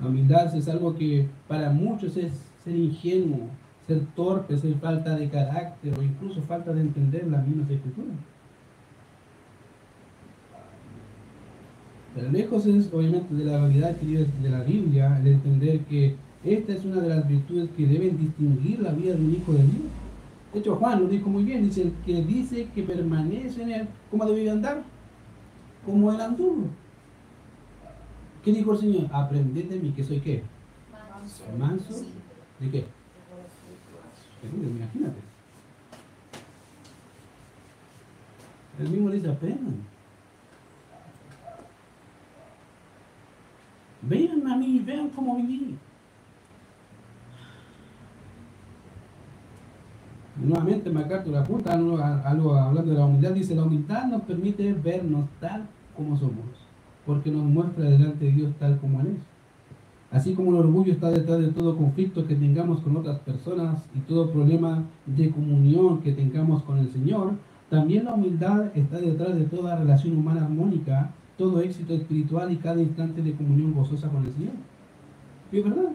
La humildad es algo que para muchos es ser ingenuo, ser torpe, ser falta de carácter o incluso falta de entender las mismas escrituras. Pero lejos es obviamente de la realidad de la Biblia el entender que esta es una de las virtudes que deben distinguir la vida de un hijo de Dios. De hecho, Juan lo dijo muy bien, dice, el que dice que permanece en él, ¿cómo debe andar? Como el anduvo. ¿Qué dijo el Señor? Aprended de mí, que soy qué? Manso. ¿Manso? ¿De qué? Imagínate. El mismo dice, aprendan. Vean a mí, vean cómo viví. nuevamente MacArthur apunta algo, hablando de la humildad, dice, la humildad nos permite vernos tal como somos, porque nos muestra delante de Dios tal como Él es. Así como el orgullo está detrás de todo conflicto que tengamos con otras personas y todo problema de comunión que tengamos con el Señor, también la humildad está detrás de toda relación humana armónica, todo éxito espiritual y cada instante de comunión gozosa con el Señor. ¿Y es verdad?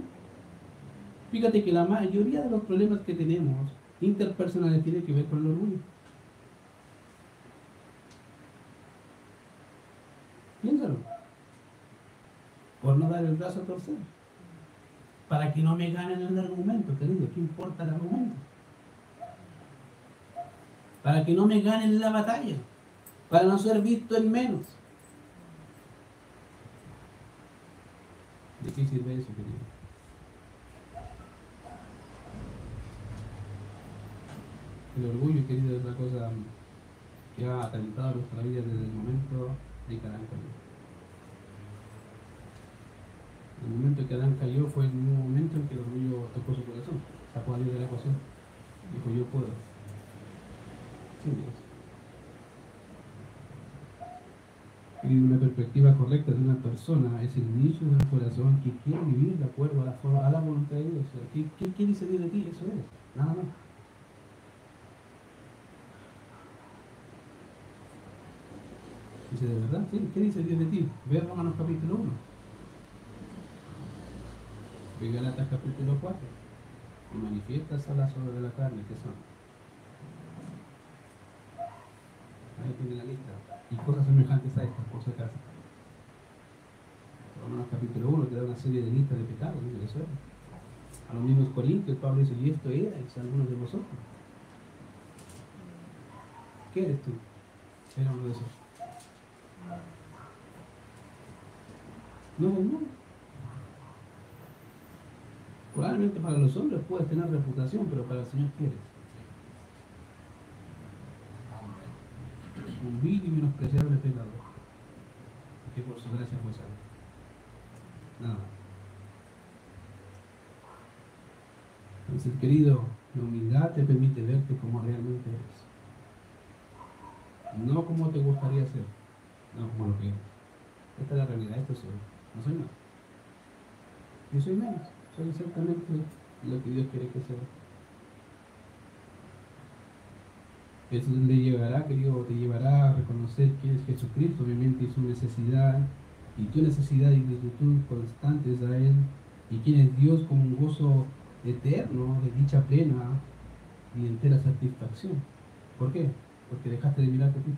Fíjate que la mayoría de los problemas que tenemos interpersonales tiene que ver con el orgullo. Piénsalo. Por no dar el brazo a torcer. Para que no me ganen el argumento, querido. ¿Qué importa el argumento? Para que no me ganen la batalla. Para no ser visto en menos. ¿De qué sirve eso, querido? El orgullo, querido, es una cosa que ha atentado nuestra vida desde el momento de que Adán cayó. El momento que Adán cayó fue el mismo momento en que el orgullo tocó su corazón, sacó a Dios de la ecuación. Dijo, yo puedo. Sin Dios. Una perspectiva correcta de una persona es el inicio del corazón que quiere vivir de acuerdo a la, a la voluntad de Dios. ¿Qué, ¿Qué quiere salir de ti? Eso es, nada más. Dice, ¿de verdad? ¿Sí? ¿Qué dice Dios de ti? Ve Romanos capítulo 1. Ve Galatas capítulo 4. Y manifiestas a la sobre de la carne, ¿qué son? Ahí tiene la lista. Y cosas semejantes a estas, por si acaso. Romanos capítulo 1 te da una serie de listas de pecados, ¿no? Eso es. A los mismos corintios, Pablo dice, y esto era, es algunos de vosotros. ¿Qué eres tú? Era uno de esos. No, no. Probablemente para los hombres puedes tener reputación, pero para el Señor quieres. Vil y menospreciable pecador, que por su gracia fue salvo. Nada. Entonces, querido, la humildad te permite verte como realmente eres. No como te gustaría ser, no como lo que eres. Esta es la realidad, esto soy. No soy más. Yo soy menos. Son exactamente lo que Dios quiere que sea. Eso le llevará, querido, te llevará a reconocer quién es Jesucristo, obviamente, y su necesidad, y tu necesidad y gratitud constantes a Él, y quién es Dios con un gozo eterno, de dicha plena y entera satisfacción. ¿Por qué? Porque dejaste de mirarte a ti.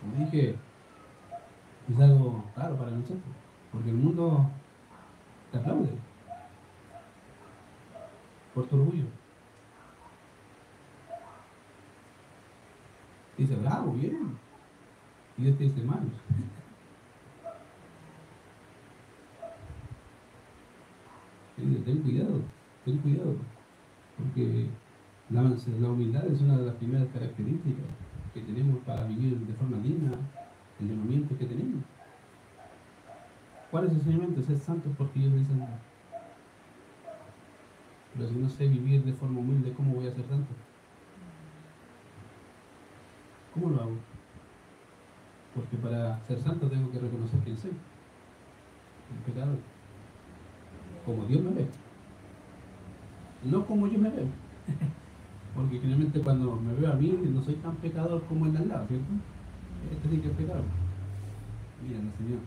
Como dije, es algo raro para nosotros, porque el mundo te aplaude por tu orgullo. Dice, bravo, bien. Y Dios te dice, mal. ten cuidado, ten cuidado, porque la, humildad es una de las primeras características que tenemos para vivir de forma digna el llamamiento que tenemos. ¿Cuál es el enseñamiento? Ser santos porque yo soy santo. Pero si no sé vivir de forma humilde, ¿cómo voy a ser santo? ¿Cómo lo hago? Porque para ser santo tengo que reconocer quién soy. El pecador. Como Dios me ve. No como yo me veo. Porque generalmente cuando me veo a mí no soy tan pecador como el de al lado, ¿cierto? Este sí que es pecador. Mira, Señor.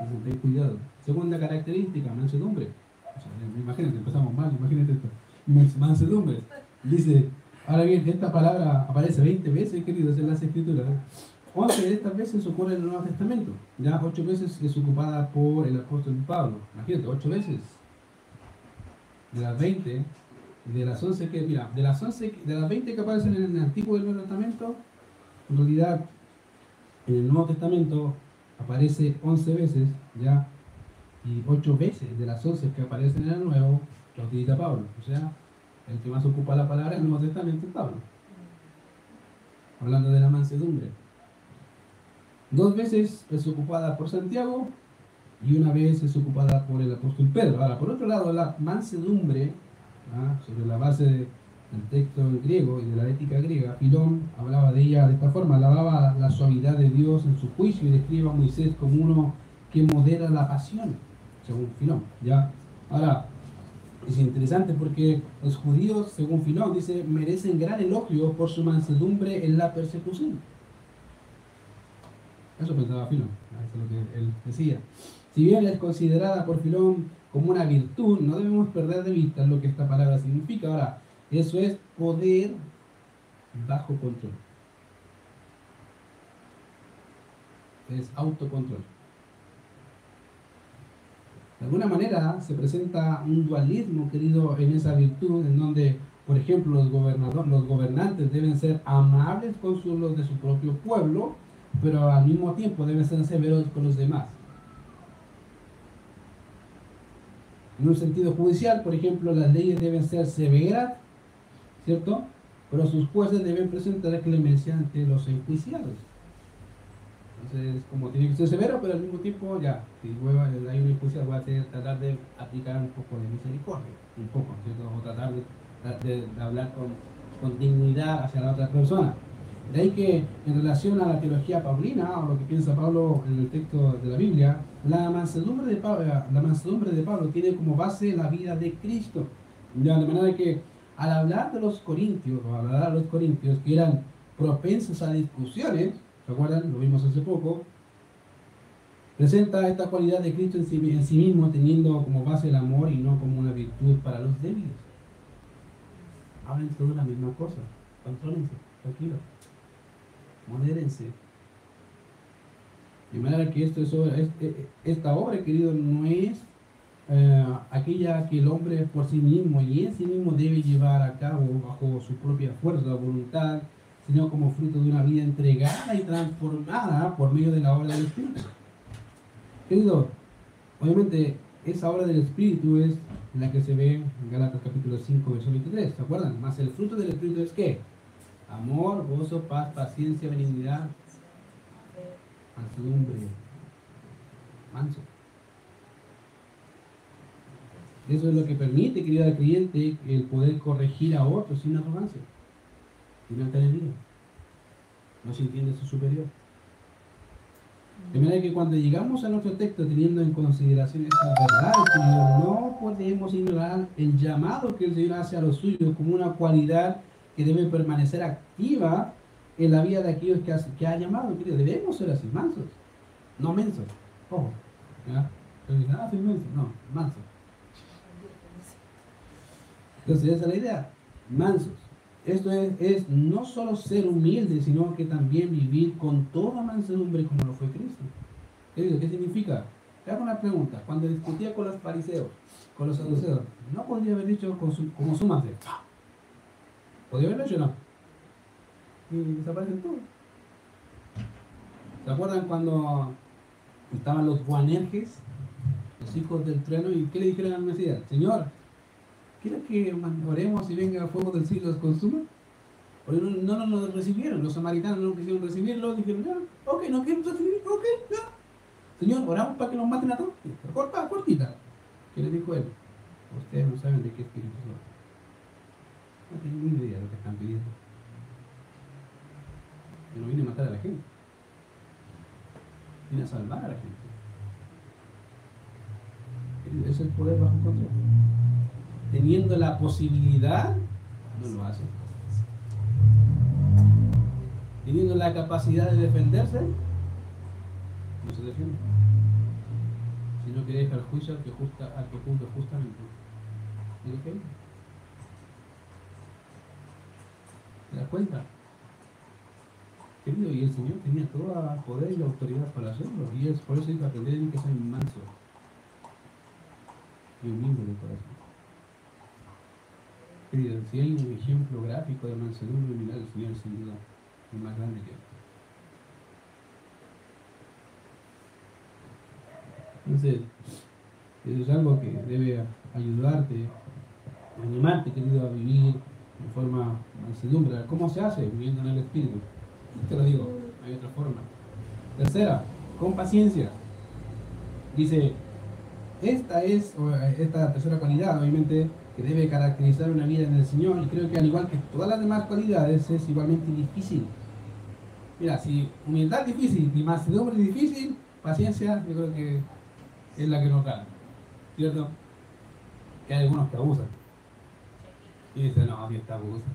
Entonces, ten cuidado. Segunda característica, mansedumbre. O imagínate, empezamos mal, imagínate esto. Mansedumbre. Dice, ahora bien, esta palabra aparece 20 veces, queridos, en las escrituras. 11 de estas veces ocurre en el Nuevo Testamento. Ya 8 veces es ocupada por el apóstol Pablo. Imagínate, 8 veces. De las 20, de las 11 que, mira, de las 11, de las 20 que aparecen en el Antiguo y el Nuevo Testamento, en realidad en el Nuevo Testamento aparece 11 veces, ya, y 8 veces de las 11 que aparecen en el Nuevo, lo utiliza Pablo. O sea, el que más ocupa la palabra en el Nuevo Testamento es Pablo. Hablando de la mansedumbre. Dos veces es ocupada por Santiago y una vez es ocupada por el apóstol Pedro. Ahora, por otro lado, la mansedumbre, ¿ah? sobre la base del texto griego y de la ética griega, Filón hablaba de ella de esta forma, alababa la suavidad de Dios en su juicio y describe a Moisés como uno que modera la pasión, según Filón. ¿ya? Ahora, es interesante porque los judíos, según Filón, dice, merecen gran elogio por su mansedumbre en la persecución. Eso pensaba Filón, eso es lo que él decía. Si bien es considerada por Filón como una virtud, no debemos perder de vista lo que esta palabra significa. Ahora, eso es poder bajo control. Es autocontrol. De alguna manera se presenta un dualismo, querido, en esa virtud, en donde, por ejemplo, los, gobernadores, los gobernantes deben ser amables con los de su propio pueblo, pero al mismo tiempo deben ser severos con los demás. En un sentido judicial, por ejemplo, las leyes deben ser severas, ¿cierto? Pero sus jueces deben presentar clemencia ante los enjuiciados. Entonces, como tiene que ser severo, pero al mismo tiempo, ya, si hay un enjuiciado, voy a tratar de aplicar un poco de misericordia, un poco, ¿cierto? O tratar de, de hablar con, con dignidad hacia la otra persona. De ahí que en relación a la teología paulina, o lo que piensa Pablo en el texto de la Biblia, la mansedumbre de Pablo, la mansedumbre de Pablo tiene como base la vida de Cristo. Ya, de manera que al hablar de los corintios, o al hablar de los corintios que eran propensos a discusiones, ¿se acuerdan? Lo vimos hace poco, presenta esta cualidad de Cristo en sí, mismo teniendo como base el amor y no como una virtud para los débiles. Hablen todos la misma cosa, contrólense, tranquilos modérense. De manera que esto es eh, eh, esta obra, querido, no es eh, aquella que el hombre por sí mismo y en sí mismo debe llevar a cabo bajo su propia fuerza, voluntad, sino como fruto de una vida entregada y transformada por medio de la obra del Espíritu. Querido, obviamente esa obra del Espíritu es la que se ve en Galatas capítulo 5, verso 23, ¿se acuerdan? Más el fruto del Espíritu es qué? Amor, gozo, paz, paciencia, benignidad, mansedumbre, manso. Eso es lo que permite, querida cliente, el poder corregir a otros sin arrogancia, sin altanería, no sintiéndose superior. De manera que cuando llegamos a nuestro texto teniendo en consideración esa verdad, no podemos ignorar el llamado que el Señor hace a los suyos como una cualidad que debe permanecer activa en la vida de aquellos que, que ha llamado. Debemos ser así, mansos, no mensos. Ojo, ¿ya? Ah, no, mansos. Entonces esa es la idea, mansos. Esto es, no solo ser humilde, sino que también vivir con toda mansedumbre como lo fue Cristo. ¿Qué, ¿Qué significa? Te hago una pregunta. Cuando discutía con los fariseos, con los saduceos, no podría haber dicho con su, como súmase. ¿Podría haberlo hecho no? Y desaparecen todos. ¿Se acuerdan cuando estaban los guanerges, los hijos del trueno, y qué le dijeron al Mesías? Señor, ¿Quieres que oremos y venga el fuego del cielo y los consuma? Porque no, no, nos recibieron, los samaritanos no quisieron recibirlo, dijeron, ya, ok, no quieren recibir, ok, ya. Señor, oramos para que nos maten a todos. Corta, cortita. ¿Qué le dijo él? Ustedes no saben de qué espíritu son. No tienen ni idea de lo que están pidiendo. Que no viene a matar a la gente. Viene a salvar a la gente. Ese es el poder bajo control teniendo la posibilidad, no lo hace. Teniendo la capacidad de defenderse, no se defiende. Sino que deja el juicio al que, justa, al que juzga justamente. ¿Te das cuenta? Querido, y el Señor tenía todo el poder y autoridad para hacerlo. Y es por eso que aprender que ser manso y humilde de corazón si hay un ejemplo gráfico de mansedumbre, mirar el Señor sin duda es más grande que Entonces, eso es algo que debe ayudarte, animarte, querido, a vivir de forma mansedumbre. ¿Cómo se hace? Viviendo en el Espíritu. Te lo digo, hay otra forma. Tercera, con paciencia. Dice, esta es, esta tercera cualidad, obviamente, que debe caracterizar una vida en el Señor, y creo que al igual que todas las demás cualidades, es igualmente difícil. Mira, si humildad es difícil y mansedumbre es difícil, paciencia yo creo que es la que nos gana. ¿Cierto? Que hay algunos que abusan. Y dicen, no, aquí está abusa.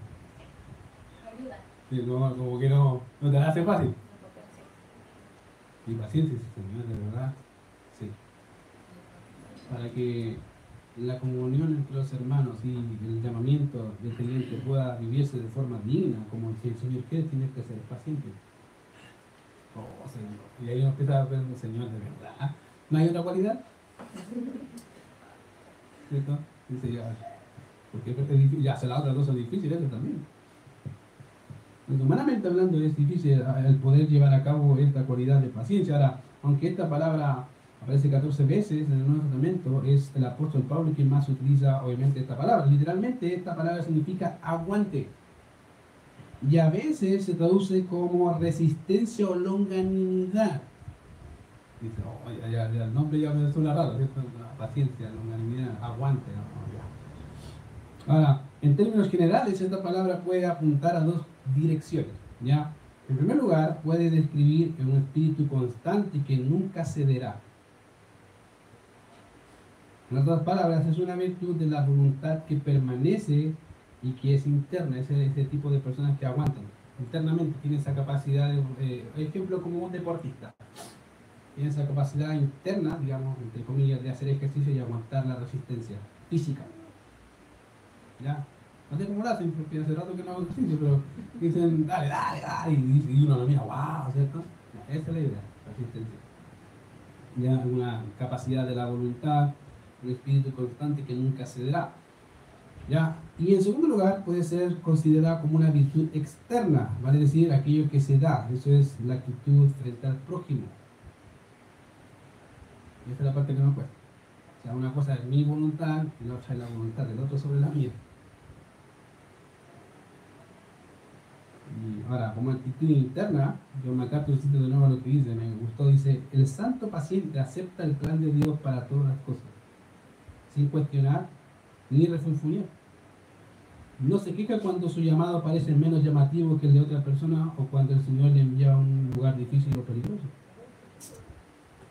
Sí, no, como que no, no te la hace fácil. Y paciencia, Señor, de verdad, sí. Para que la comunión entre los hermanos y el llamamiento del creyente pueda vivirse de forma digna, como si el Señor quiere, tiene que ser paciente. Oh, Señor. Y ahí uno empieza a Señor, de verdad. ¿No hay otra cualidad? ¿Cierto? Dice ya, porque ya se la otra cosa difícil, eso también. humanamente hablando es difícil el poder llevar a cabo esta cualidad de paciencia. Ahora, aunque esta palabra aparece 14 veces en el Nuevo Testamento, es el apóstol Pablo quien más utiliza obviamente esta palabra. Literalmente esta palabra significa aguante. Y a veces se traduce como resistencia o longanimidad. Dice, oh, ya, ya, el nombre ya me suena raro, paciencia, longanimidad, aguante. Ahora, en términos generales, esta palabra puede apuntar a dos direcciones. ¿ya? En primer lugar, puede describir un espíritu constante que nunca cederá. En otras palabras, es una virtud de la voluntad que permanece y que es interna, ese, ese tipo de personas que aguantan internamente, tienen esa capacidad, de, eh, ejemplo como un deportista, tiene esa capacidad interna, digamos, entre comillas, de hacer ejercicio y aguantar la resistencia física. ¿Ya? No sé cómo lo hacen, porque hace rato que no hago ejercicio, pero dicen, dale, dale, dale, y, uno lo mira, wow, ¿cierto? Esa es la idea, resistencia. Ya una capacidad de la voluntad, un espíritu constante que nunca cederá. ¿Ya? Y en segundo lugar, puede ser considerada como una virtud externa, vale decir, aquello que se da. Eso es la actitud frente al prójimo. Y esta es la parte que no cuesta. O sea, una cosa es mi voluntad y la otra es la voluntad del otro sobre la mía. Y ahora, como actitud interna, yo me acá cito de nuevo lo que dice, me gustó, dice, el santo paciente acepta el plan de Dios para todas las cosas sin cuestionar ni refunfuñar. No se queja cuando su llamado parece menos llamativo que el de otra persona o cuando el Señor le envía a un lugar difícil o peligroso.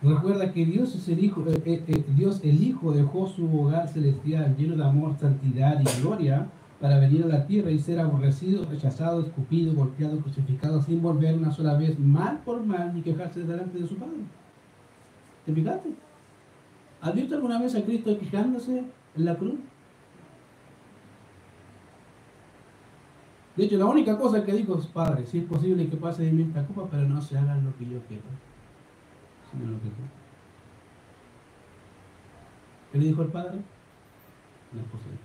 Recuerda que Dios es el Hijo, eh, eh, eh, Dios el Hijo dejó su hogar celestial lleno de amor, santidad y gloria para venir a la tierra y ser aborrecido, rechazado, escupido, golpeado, crucificado, sin volver una sola vez mal por mal ni quejarse delante de su Padre. ¿Te fijaste? ¿Has visto alguna vez a Cristo quejándose en la cruz? De hecho, la única cosa que dijo es, Padre, si es posible que pase de mí esta copa, pero no se haga lo que yo quiero, sino lo que tú. ¿Qué le dijo el Padre? No es posible.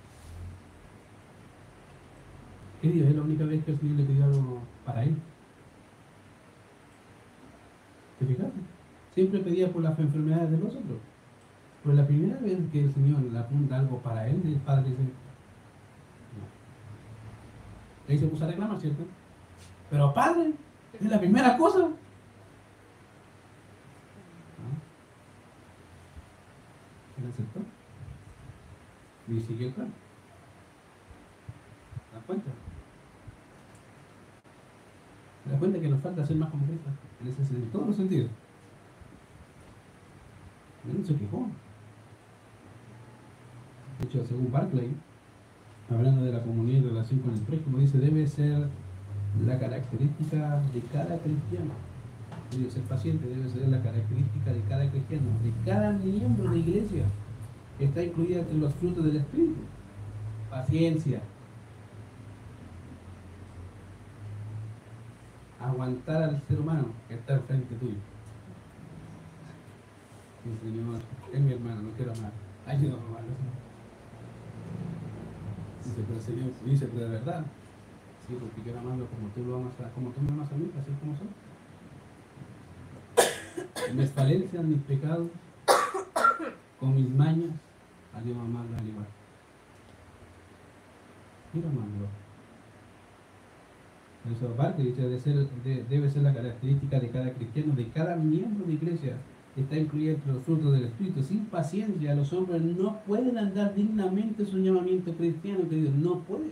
Querido, es la única vez que el Señor le pidió algo para él. ¿Te fijaste? Siempre pedía por las enfermedades de los otros. Pero la primera vez que el Señor le apunta algo para él, el Padre dice, Ahí se puso a reclamar, ¿cierto? Pero padre, es la primera cosa. ¿Quién aceptó? Y siguió el plan. ¿Te cuenta? ¿Te das cuenta que nos falta ser más Cristo? En, ese, en todos los sentidos. No se quejó. Según Barclay, hablando de la comunidad en relación con el prójimo, dice, debe ser la característica de cada cristiano. Debe ser paciente, debe ser la característica de cada cristiano, de cada miembro de iglesia. Está incluida entre los frutos del Espíritu. Paciencia. Aguantar al ser humano que está al frente tuyo. El Señor es mi hermano, no quiero amar. Ayúdame. Dice, pero Señor, dice, pero de verdad. Sí, porque quiero amarlo como tú lo amas, como tú me amas a mí, así como soy. Mis falencias, mis pecados, con mis mañas, a Dios amarlo al igual. Quiero amarlo. Eso aparte, dice, debe ser, debe ser la característica de cada cristiano, de cada miembro de iglesia está incluida entre los frutos del Espíritu. Sin paciencia, los hombres no pueden andar dignamente su llamamiento cristiano, querido. No pueden.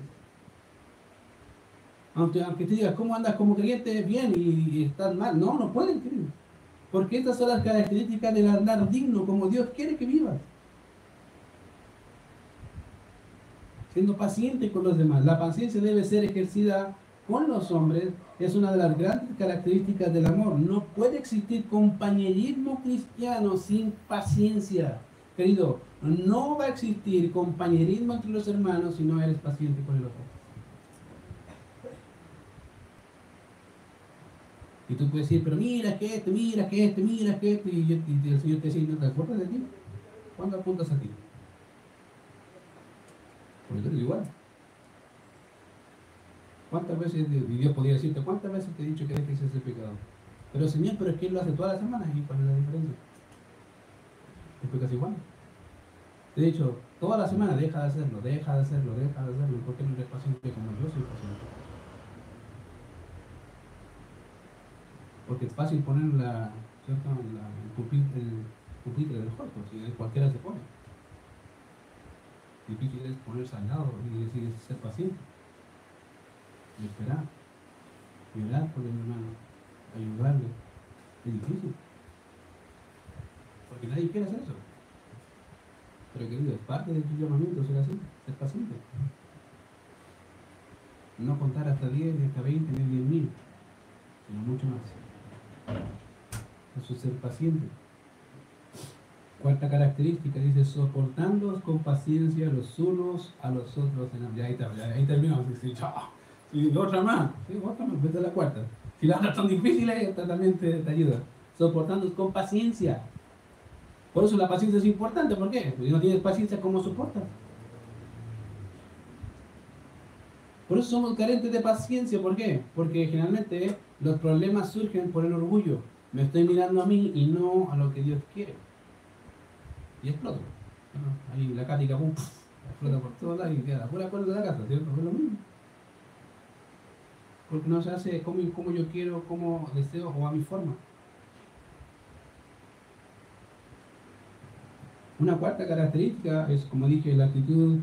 Aunque, aunque te digas, ¿cómo andas como creyente? Bien y, estás mal. No, no pueden, querido. Porque estas son las características del andar digno, como Dios quiere que vivas. Siendo paciente con los demás. La paciencia debe ser ejercida con los hombres es una de las grandes características del amor. No puede existir compañerismo cristiano sin paciencia. Querido, no va a existir compañerismo entre los hermanos si no eres paciente con el otro. Y tú puedes decir, pero mira que este, mira que este, mira que este, y, el Señor te dice, ¿no te acuerdas de ti? ¿Cuándo apuntas a ti? Porque tú eres igual. ¿Cuántas veces, Dios podría decirte, cuántas veces te he dicho que dejes ese pecado? Pero Señor, pero es que Él lo hace todas las semanas, ¿y cuál es la diferencia? Es pecas igual. Te he dicho, toda la semana deja de hacerlo, deja de hacerlo, deja de hacerlo. ¿Por qué no eres paciente como yo soy paciente? Porque es fácil poner la, ¿cierto? La, el, pupitre, el del cuerpo, si cualquiera se pone. Difícil es ponerse al lado y decir ser paciente y esperar, y orar por el hermano, ayudarle. Es difícil. Porque nadie quiere hacer eso. Pero querido, es parte de tu llamamiento ser así, ser paciente. No contar hasta 10, hasta 20, ni 10 mil, sino mucho más. Eso es ser paciente. Cuarta característica dice, soportando con paciencia los unos a los otros. Ya ahí, ahí terminamos. Y otra más, sí, otra más, vete la cuarta. Si las otras son difíciles, esta también te, ayuda. Soportando con paciencia. Por eso la paciencia es importante, ¿por qué? Porque si no tienes paciencia, ¿cómo soportas? Por eso somos carentes de paciencia, ¿por qué? Porque generalmente los problemas surgen por el orgullo. Me estoy mirando a mí y no a lo que Dios quiere. Y exploto. Ahí la cática, pum, explota por todos lados y queda la pura de la casa, ¿cierto? Es lo mismo porque no se hace como, yo quiero, como deseo o a mi forma. Una cuarta característica es, como dije, la actitud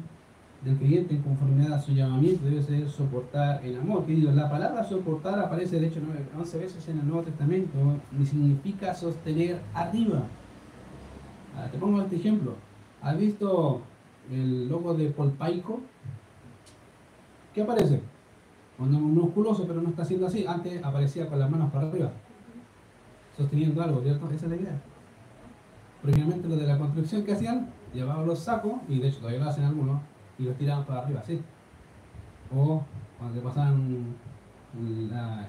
del creyente en conformidad a su llamamiento debe ser soportar en amor. Querido, la palabra soportar aparece de hecho 11 veces en el Nuevo Testamento y significa sostener arriba. Ah, te pongo este ejemplo. ¿Has visto el logo de Polpaico? ¿Qué aparece? Cuando es musculoso, pero no está haciendo así. Antes aparecía con las manos para arriba, sosteniendo algo, ¿cierto? Esa es la idea. Primeramente lo de la construcción que hacían, llevaban los sacos, y de hecho todavía lo hacen algunos, y los tiraban para arriba, ¿sí? O cuando te pasaban la,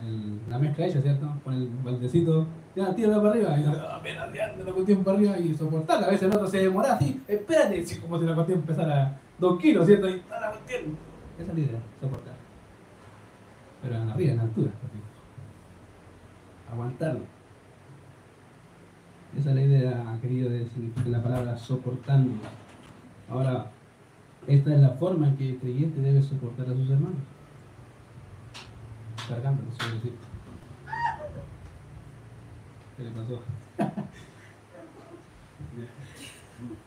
la mezcla hecha, ¿cierto? Con el baldecito, ya, tíralo para arriba, y apenas oh, la cuestión para arriba y soportarla. A veces el otro se demora así, espérate, como si la cuestión empezara dos kilos, ¿cierto? Y está la cuestión. Esa es la idea, soportar. Pero en arriba, en altura, aguantarlo. Esa es la idea, querido, de la palabra soportando. Ahora, esta es la forma en que el creyente debe soportar a sus hermanos. Cargándolos sobre sí. ¿Qué le pasó?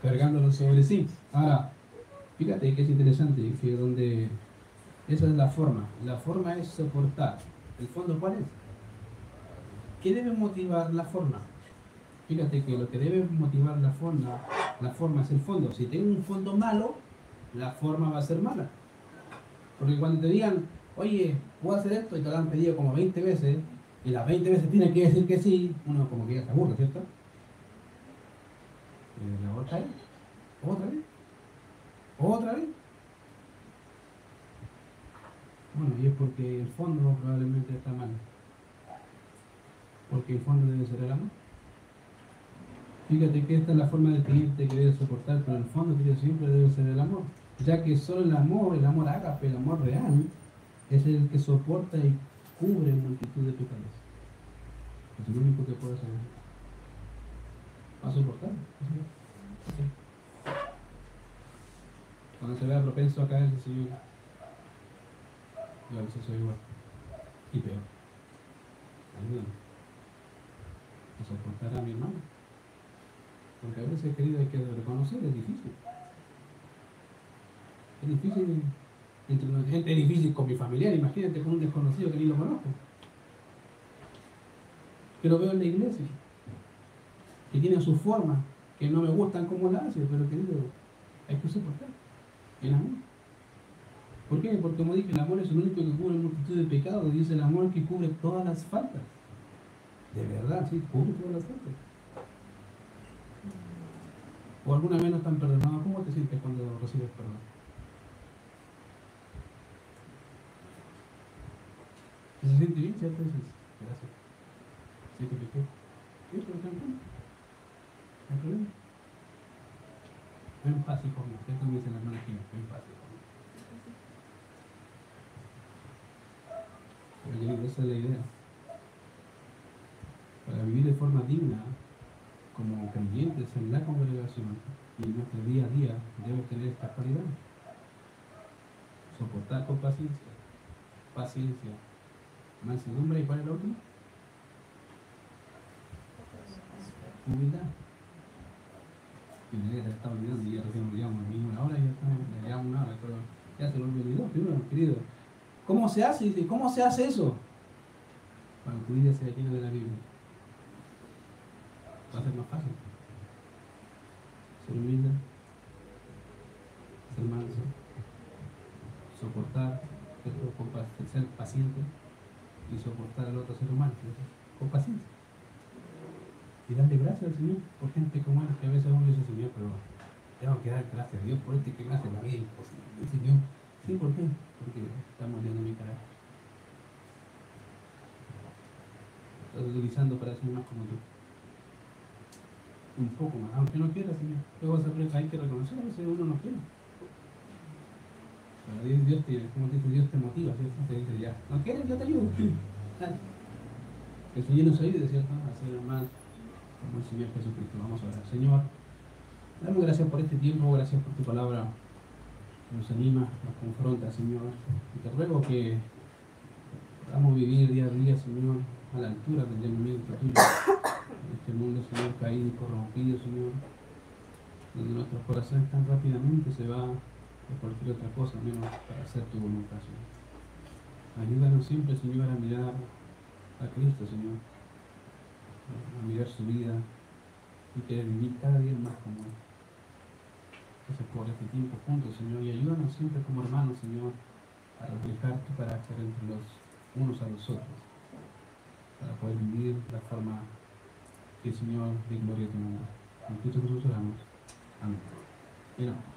Cargándolos sobre sí. Ahora, fíjate que es interesante, que donde esa es la forma. La forma es soportar. ¿El fondo cuál es? ¿Qué debe motivar la forma? Fíjate que lo que debe motivar la forma, la forma es el fondo. Si tengo un fondo malo, la forma va a ser mala. Porque cuando te digan, oye, puedo hacer esto y te lo han pedido como 20 veces, y las 20 veces tienes que decir que sí, uno como que ya se aburre, ¿cierto? ¿Y la otra vez? ¿Otra vez? ¿Otra vez? Bueno, y es porque el fondo probablemente está mal. Porque el fondo debe ser el amor. Fíjate que esta es la forma de cliente que debe soportar, pero el fondo que siempre debe ser el amor ya que solo el amor, el amor ágape, el amor real, es el que soporta y cubre multitud de pecados. Es el único que puede hacer. Va a soportar. Cuando se vea propenso a caer, Señor, yo a veces soy igual. Y peor. Ayúdame. A soportar a mi hermano. Porque a veces, querido, hay que reconocer, es difícil. Es difícil entre es difícil con mi familiar, imagínate con un desconocido que ni lo conozco. Que lo veo en la iglesia, que tiene su forma, que no me gustan como la hace, pero querido, hay que soportar. El amor. ¿Por qué? Porque como dije, el amor es el único que cubre multitud de pecados y es el amor que cubre todas las faltas. De verdad, sí, cubre todas las faltas. O alguna vez no están perdonados, ¿cómo te sientes cuando recibes perdón? ¿Se siente bien, cierto? Gracias. ¿Sí que qué? ¿Sí? ¿Por ejemplo? ¿No hay problema? Ven paz, hijo. Esto me dice la. Ven esa es la idea. Para vivir de forma digna, como creyentes en la congregación y en nuestro día a día, debemos tener esta cualidad. Soportar con paciencia. Paciencia mansedumbre y es el último? Humildad. Y me está olvidando, ya recién olvidamos una hora y ya ya llevamos una hora, pero ya se lo olvidó. Primero, querido, ¿cómo se hace? ¿cómo se hace eso? Sea llena de la Biblia. Va a ser más fácil. Ser humilde, ser manso, soportar, ser paciente y soportar al otro ser humano con paciencia. Y darle gracias al Señor por gente como él, que a veces uno dice, Señor, pero tengo que dar gracias a Dios por este que me hace la vida imposible. Señor, sí, ¿por qué? Porque estamos viendo mi carácter. Estás utilizando para ser más como tú. Un poco más, aunque no quiera, Señor. Luego hay que reconocer, a veces uno no quiere. Pero Dios, Dios te, como te dice, Dios te motiva, ¿cierto? Te dice, ya, ¿no quieres? Yo te ayudo. El Señor nos ayude, ¿cierto? A ser más como el Señor Jesucristo. Vamos a orar. Señor, damos gracias por este tiempo, gracias por tu palabra nos anima, nos confronta, Señor. Y te ruego que podamos vivir día a día, Señor, a la altura del llamamiento tuyo. En este mundo, Señor, caído y corrompido, Señor, donde nuestros corazones tan rápidamente se va de cualquier otra cosa, menos para hacer tu voluntad, Señor. Ayúdanos siempre, Señor, a mirar a Cristo, Señor, a mirar su vida y querer vivir cada día más como Él. Por este tiempo juntos, Señor, y ayúdanos siempre como hermanos, Señor, a reflejar tu carácter entre los unos a los otros, para poder vivir la forma que Señor de gloria a tu nombre. En Cristo Jesús oramos. Amén.